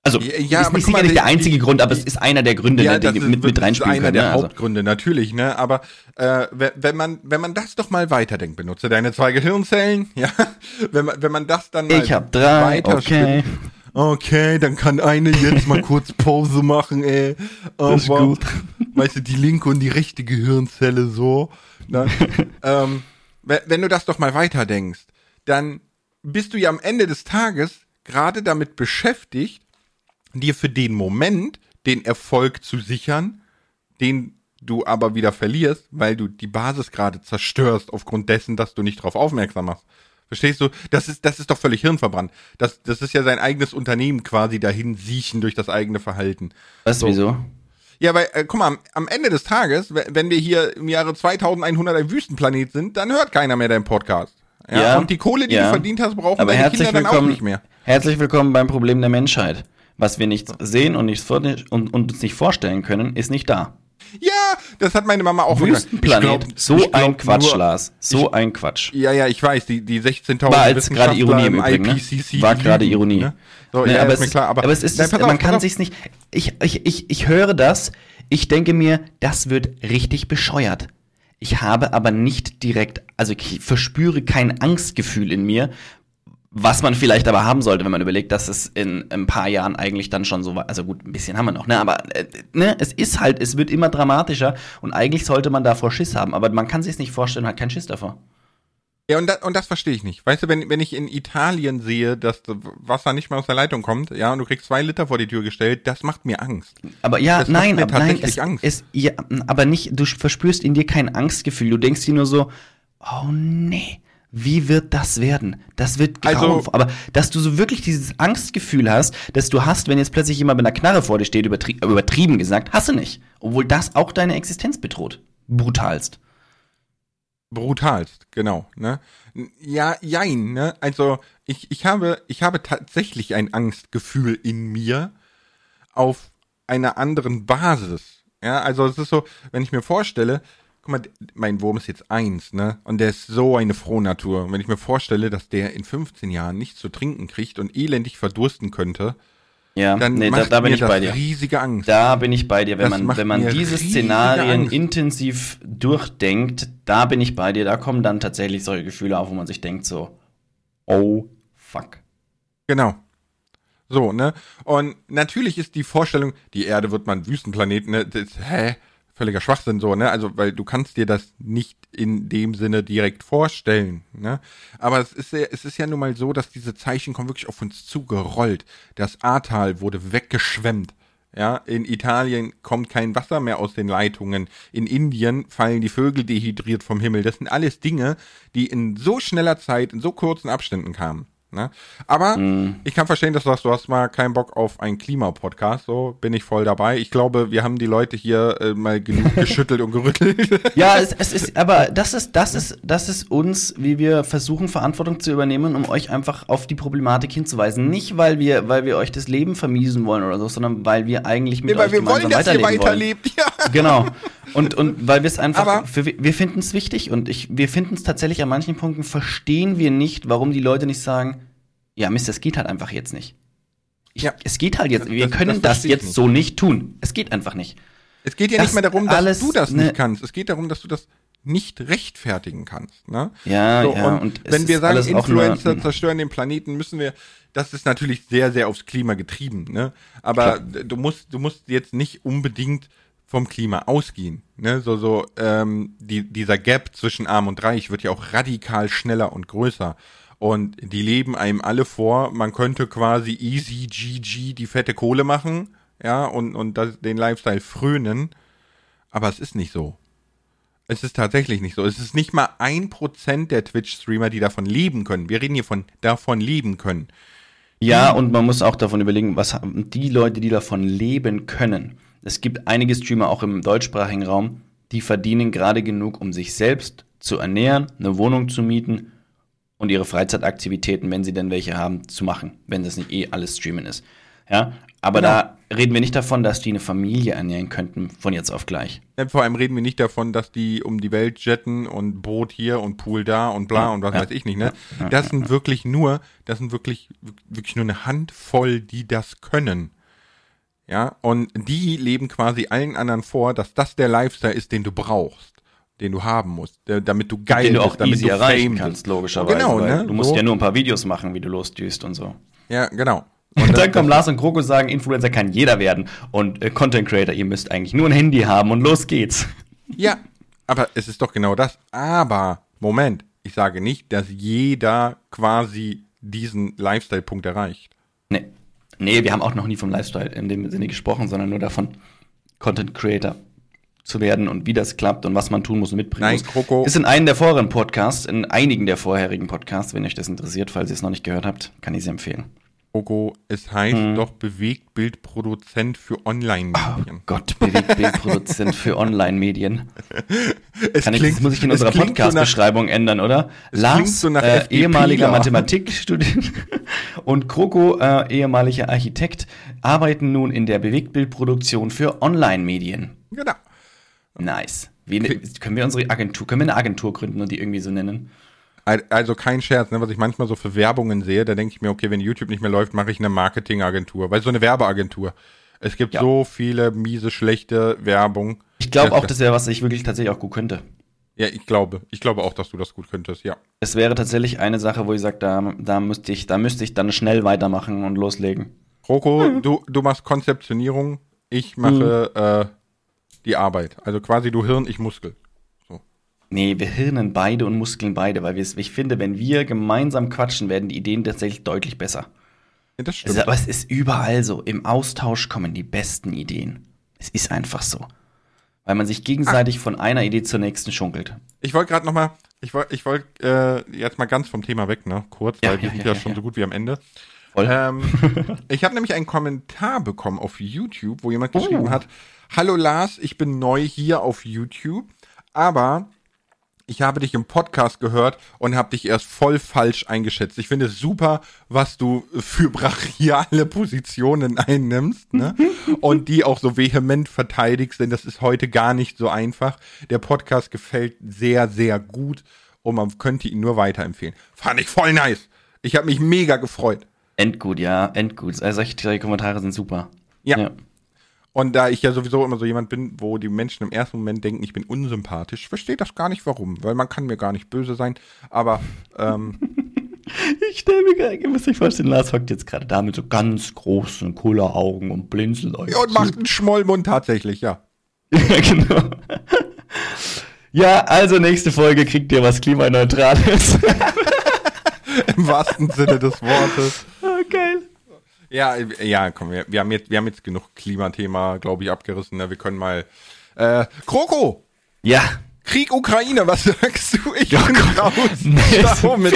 [SPEAKER 1] Also ja, ist nicht sicherlich der einzige die, Grund, aber es ist einer der Gründe, ja, ne, die mit, mit reinspielen
[SPEAKER 2] können. Einer der also. Hauptgründe, natürlich, ne? Aber äh, wenn man wenn man das doch mal weiterdenkt, benutze deine zwei Gehirnzellen, ja. Wenn man wenn man das dann
[SPEAKER 1] mal ich hab drei, okay.
[SPEAKER 2] Okay, dann kann eine jetzt mal kurz Pause machen, ey. Aber, das ist gut. Weißt du, die linke und die rechte Gehirnzelle so. Ne? ähm, wenn du das doch mal weiterdenkst, dann bist du ja am Ende des Tages gerade damit beschäftigt, dir für den Moment den Erfolg zu sichern, den du aber wieder verlierst, weil du die Basis gerade zerstörst aufgrund dessen, dass du nicht darauf aufmerksam machst. Verstehst du? Das ist, das ist doch völlig hirnverbrannt. Das, das ist ja sein eigenes Unternehmen quasi dahin siechen durch das eigene Verhalten.
[SPEAKER 1] Was, so. wieso?
[SPEAKER 2] Ja, weil, äh, guck mal, am, am Ende des Tages, wenn wir hier im Jahre 2100 ein Wüstenplanet sind, dann hört keiner mehr deinen Podcast. Ja, ja und die Kohle, die ja. du verdient hast, brauchen
[SPEAKER 1] Aber deine Kinder dann auch nicht mehr. Herzlich willkommen beim Problem der Menschheit. Was wir nicht sehen und, nicht und, und uns nicht vorstellen können, ist nicht da.
[SPEAKER 2] Ja, das hat meine Mama auch
[SPEAKER 1] Wüstenplanet. Glaub, so ein Quatsch, nur, Lars. So ich, ein Quatsch.
[SPEAKER 2] Ja, ja, ich weiß, die, die 16.000
[SPEAKER 1] War als gerade Ironie im Übrigen, ne? War gerade Ironie. Ne? So, ne, ja, aber, ist, klar, aber, aber, es ist, nein, auf, man kann sich's nicht, ich, ich, ich, ich höre das, ich denke mir, das wird richtig bescheuert. Ich habe aber nicht direkt, also ich verspüre kein Angstgefühl in mir, was man vielleicht aber haben sollte, wenn man überlegt, dass es in ein paar Jahren eigentlich dann schon so war. Also gut, ein bisschen haben wir noch, ne? Aber äh, ne, es ist halt, es wird immer dramatischer und eigentlich sollte man davor Schiss haben. Aber man kann sich nicht vorstellen, hat keinen Schiss davor.
[SPEAKER 2] Ja, und, da, und das verstehe ich nicht. Weißt du, wenn, wenn ich in Italien sehe, dass Wasser nicht mehr aus der Leitung kommt, ja, und du kriegst zwei Liter vor die Tür gestellt, das macht mir Angst.
[SPEAKER 1] Aber ja, das nein, aber nein, es, Angst. Es, ja, aber nicht, du verspürst in dir kein Angstgefühl. Du denkst dir nur so, oh nee, wie wird das werden? Das wird grauenvoll. Also, aber dass du so wirklich dieses Angstgefühl hast, dass du hast, wenn jetzt plötzlich jemand mit einer Knarre vor dir steht, übertrie übertrieben gesagt, hast du nicht. Obwohl das auch deine Existenz bedroht. Brutalst.
[SPEAKER 2] Brutalst, genau, ne? Ja, jein, ne? Also, ich, ich habe, ich habe tatsächlich ein Angstgefühl in mir auf einer anderen Basis. Ja, also es ist so, wenn ich mir vorstelle, guck mal, mein Wurm ist jetzt eins, ne? Und der ist so eine Frohnatur. Und wenn ich mir vorstelle, dass der in 15 Jahren nichts zu trinken kriegt und elendig verdursten könnte,
[SPEAKER 1] ja, dann nee, da, da bin ich bei dir.
[SPEAKER 2] riesige Angst.
[SPEAKER 1] Da bin ich bei dir. Wenn das man, wenn man diese Szenarien Angst. intensiv durchdenkt, da bin ich bei dir. Da kommen dann tatsächlich solche Gefühle auf, wo man sich denkt so, oh fuck.
[SPEAKER 2] Genau. So, ne? Und natürlich ist die Vorstellung, die Erde wird mal ein Wüstenplanet, ne? Das, hä? Völliger Schwachsinn so, ne? Also, weil du kannst dir das nicht in dem Sinne direkt vorstellen, ne? Aber es ist, ja, es ist ja nun mal so, dass diese Zeichen kommen wirklich auf uns zugerollt. Das Ahrtal wurde weggeschwemmt. Ja, in Italien kommt kein Wasser mehr aus den Leitungen. In Indien fallen die Vögel dehydriert vom Himmel. Das sind alles Dinge, die in so schneller Zeit, in so kurzen Abständen kamen. Ne? Aber mm. ich kann verstehen, dass du sagst, du hast mal keinen Bock auf einen Klimapodcast. So bin ich voll dabei. Ich glaube, wir haben die Leute hier äh, mal genug geschüttelt und gerüttelt.
[SPEAKER 1] Ja, es, es ist, aber das ist, das ist, das ist uns, wie wir versuchen, Verantwortung zu übernehmen, um euch einfach auf die Problematik hinzuweisen. Nicht, weil wir, weil wir euch das Leben vermiesen wollen oder so, sondern weil wir eigentlich mit nee, weil euch wir gemeinsam wollen, dass ihr weiterlebt. Ja. Genau. Und, und weil wir es einfach, für, wir finden es wichtig und ich, wir finden es tatsächlich an manchen Punkten verstehen wir nicht, warum die Leute nicht sagen, ja, Mist, das geht halt einfach jetzt nicht. Ich, ja. Es geht halt jetzt, wir das, können das, das jetzt nicht. so nicht tun. Es geht einfach nicht.
[SPEAKER 2] Es geht ja das nicht mehr darum, dass du das nicht kannst. Es geht darum, dass du das nicht rechtfertigen kannst. Ne?
[SPEAKER 1] Ja,
[SPEAKER 2] so,
[SPEAKER 1] ja.
[SPEAKER 2] Und, und wenn wir sagen, Influencer zerstören den Planeten, müssen wir, das ist natürlich sehr, sehr aufs Klima getrieben. Ne? Aber Klar. du musst, du musst jetzt nicht unbedingt vom Klima ausgehen. Ne? So, so ähm, die, dieser Gap zwischen Arm und Reich wird ja auch radikal schneller und größer. Und die leben einem alle vor, man könnte quasi easy GG die fette Kohle machen, ja, und, und das, den Lifestyle frönen. Aber es ist nicht so. Es ist tatsächlich nicht so. Es ist nicht mal ein Prozent der Twitch-Streamer, die davon leben können. Wir reden hier von davon leben können.
[SPEAKER 1] Ja, und man muss auch davon überlegen, was haben die Leute, die davon leben können. Es gibt einige Streamer auch im deutschsprachigen Raum, die verdienen gerade genug, um sich selbst zu ernähren, eine Wohnung zu mieten und ihre Freizeitaktivitäten, wenn sie denn welche haben, zu machen, wenn das nicht eh alles Streamen ist. Ja, aber genau. da reden wir nicht davon, dass die eine Familie ernähren könnten von jetzt auf gleich.
[SPEAKER 2] Ja, vor allem reden wir nicht davon, dass die um die Welt jetten und Boot hier und Pool da und bla und was ja. weiß ich nicht, ne? Das sind wirklich nur, das sind wirklich, wirklich nur eine Handvoll, die das können. Ja, und die leben quasi allen anderen vor, dass das der Lifestyle ist, den du brauchst den du haben musst, damit du geil
[SPEAKER 1] den du
[SPEAKER 2] auch
[SPEAKER 1] bist, damit easy du erreichen kannst, logischerweise.
[SPEAKER 2] Genau, ne?
[SPEAKER 1] Du musst so. ja nur ein paar Videos machen, wie du losdüst und so.
[SPEAKER 2] Ja, genau.
[SPEAKER 1] Und, und dann kommen Lars und Kroko sagen, Influencer kann jeder werden und äh, Content Creator, ihr müsst eigentlich nur ein Handy haben und los geht's.
[SPEAKER 2] Ja, aber es ist doch genau das. Aber, Moment, ich sage nicht, dass jeder quasi diesen Lifestyle-Punkt erreicht.
[SPEAKER 1] Nee. Nee, wir haben auch noch nie vom Lifestyle in dem Sinne gesprochen, sondern nur davon, Content Creator zu werden und wie das klappt und was man tun muss und mitbringen Nein, muss. Kroko. Ist in einem der vorherigen Podcasts, in einigen der vorherigen Podcasts, wenn euch das interessiert, falls ihr es noch nicht gehört habt, kann ich sie empfehlen.
[SPEAKER 2] Kroko, es heißt hm. doch Bewegtbildproduzent für Online-Medien.
[SPEAKER 1] Oh Gott, Bewegtbildproduzent für Online-Medien. Kann ich, das muss ich in unserer Podcast-Beschreibung so ändern, oder? Lars, so äh, ehemaliger Mathematikstudent und Kroko, äh, ehemaliger Architekt, arbeiten nun in der Bewegtbildproduktion für Online-Medien.
[SPEAKER 2] Genau.
[SPEAKER 1] Nice. Wie, können wir unsere Agentur, können wir eine Agentur gründen und die irgendwie so nennen?
[SPEAKER 2] Also kein Scherz, ne, was ich manchmal so für Werbungen sehe, da denke ich mir, okay, wenn YouTube nicht mehr läuft, mache ich eine Marketingagentur, weil so eine Werbeagentur. Es gibt ja. so viele miese, schlechte Werbung.
[SPEAKER 1] Ich glaube auch, das wäre was ich wirklich tatsächlich auch gut könnte.
[SPEAKER 2] Ja, ich glaube. Ich glaube auch, dass du das gut könntest, ja.
[SPEAKER 1] Es wäre tatsächlich eine Sache, wo ich sage, da, da müsste ich, da müsste ich dann schnell weitermachen und loslegen.
[SPEAKER 2] Roko, mhm. du, du machst Konzeptionierung, ich mache mhm. äh, die Arbeit. Also quasi du Hirn, ich Muskel.
[SPEAKER 1] Nee, wir hirnen beide und muskeln beide, weil wir ich finde, wenn wir gemeinsam quatschen, werden die Ideen tatsächlich deutlich besser. Ja, das stimmt. aber es ist überall so. Im Austausch kommen die besten Ideen. Es ist einfach so. Weil man sich gegenseitig Ach. von einer Idee zur nächsten schunkelt.
[SPEAKER 2] Ich wollte gerade noch mal, ich wollte ich wollt, äh, jetzt mal ganz vom Thema weg, ne? Kurz, ja, weil wir ja, sind ja, ja schon so gut wie am Ende. Ähm, ich habe nämlich einen Kommentar bekommen auf YouTube, wo jemand geschrieben oh. hat, Hallo Lars, ich bin neu hier auf YouTube, aber ich habe dich im Podcast gehört und habe dich erst voll falsch eingeschätzt. Ich finde es super, was du für brachiale Positionen einnimmst ne? und die auch so vehement verteidigst, denn das ist heute gar nicht so einfach. Der Podcast gefällt sehr, sehr gut und man könnte ihn nur weiterempfehlen. Fand ich voll nice. Ich habe mich mega gefreut.
[SPEAKER 1] Endgut, ja, endgut. Also solche Kommentare sind super.
[SPEAKER 2] ja. ja. Und da ich ja sowieso immer so jemand bin, wo die Menschen im ersten Moment denken, ich bin unsympathisch, verstehe das gar nicht warum, weil man kann mir gar nicht böse sein. Aber ähm,
[SPEAKER 1] ich stelle mir gerade, ihr müsst euch vorstellen, Lars hockt jetzt gerade da mit so ganz großen Kulleraugen und blinzelt euch.
[SPEAKER 2] Ja, und macht einen Schmollmund tatsächlich, ja.
[SPEAKER 1] ja, genau. Ja, also nächste Folge kriegt ihr was Klimaneutrales.
[SPEAKER 2] Im wahrsten Sinne des Wortes.
[SPEAKER 1] Oh, geil.
[SPEAKER 2] Ja, ja, komm, wir, wir, haben, jetzt, wir haben jetzt genug Klimathema, glaube ich, abgerissen. Ne? Wir können mal. Äh, Kroko!
[SPEAKER 1] Ja.
[SPEAKER 2] Krieg Ukraine, was sagst du? Ich
[SPEAKER 1] ja, bin raus. Nee, mit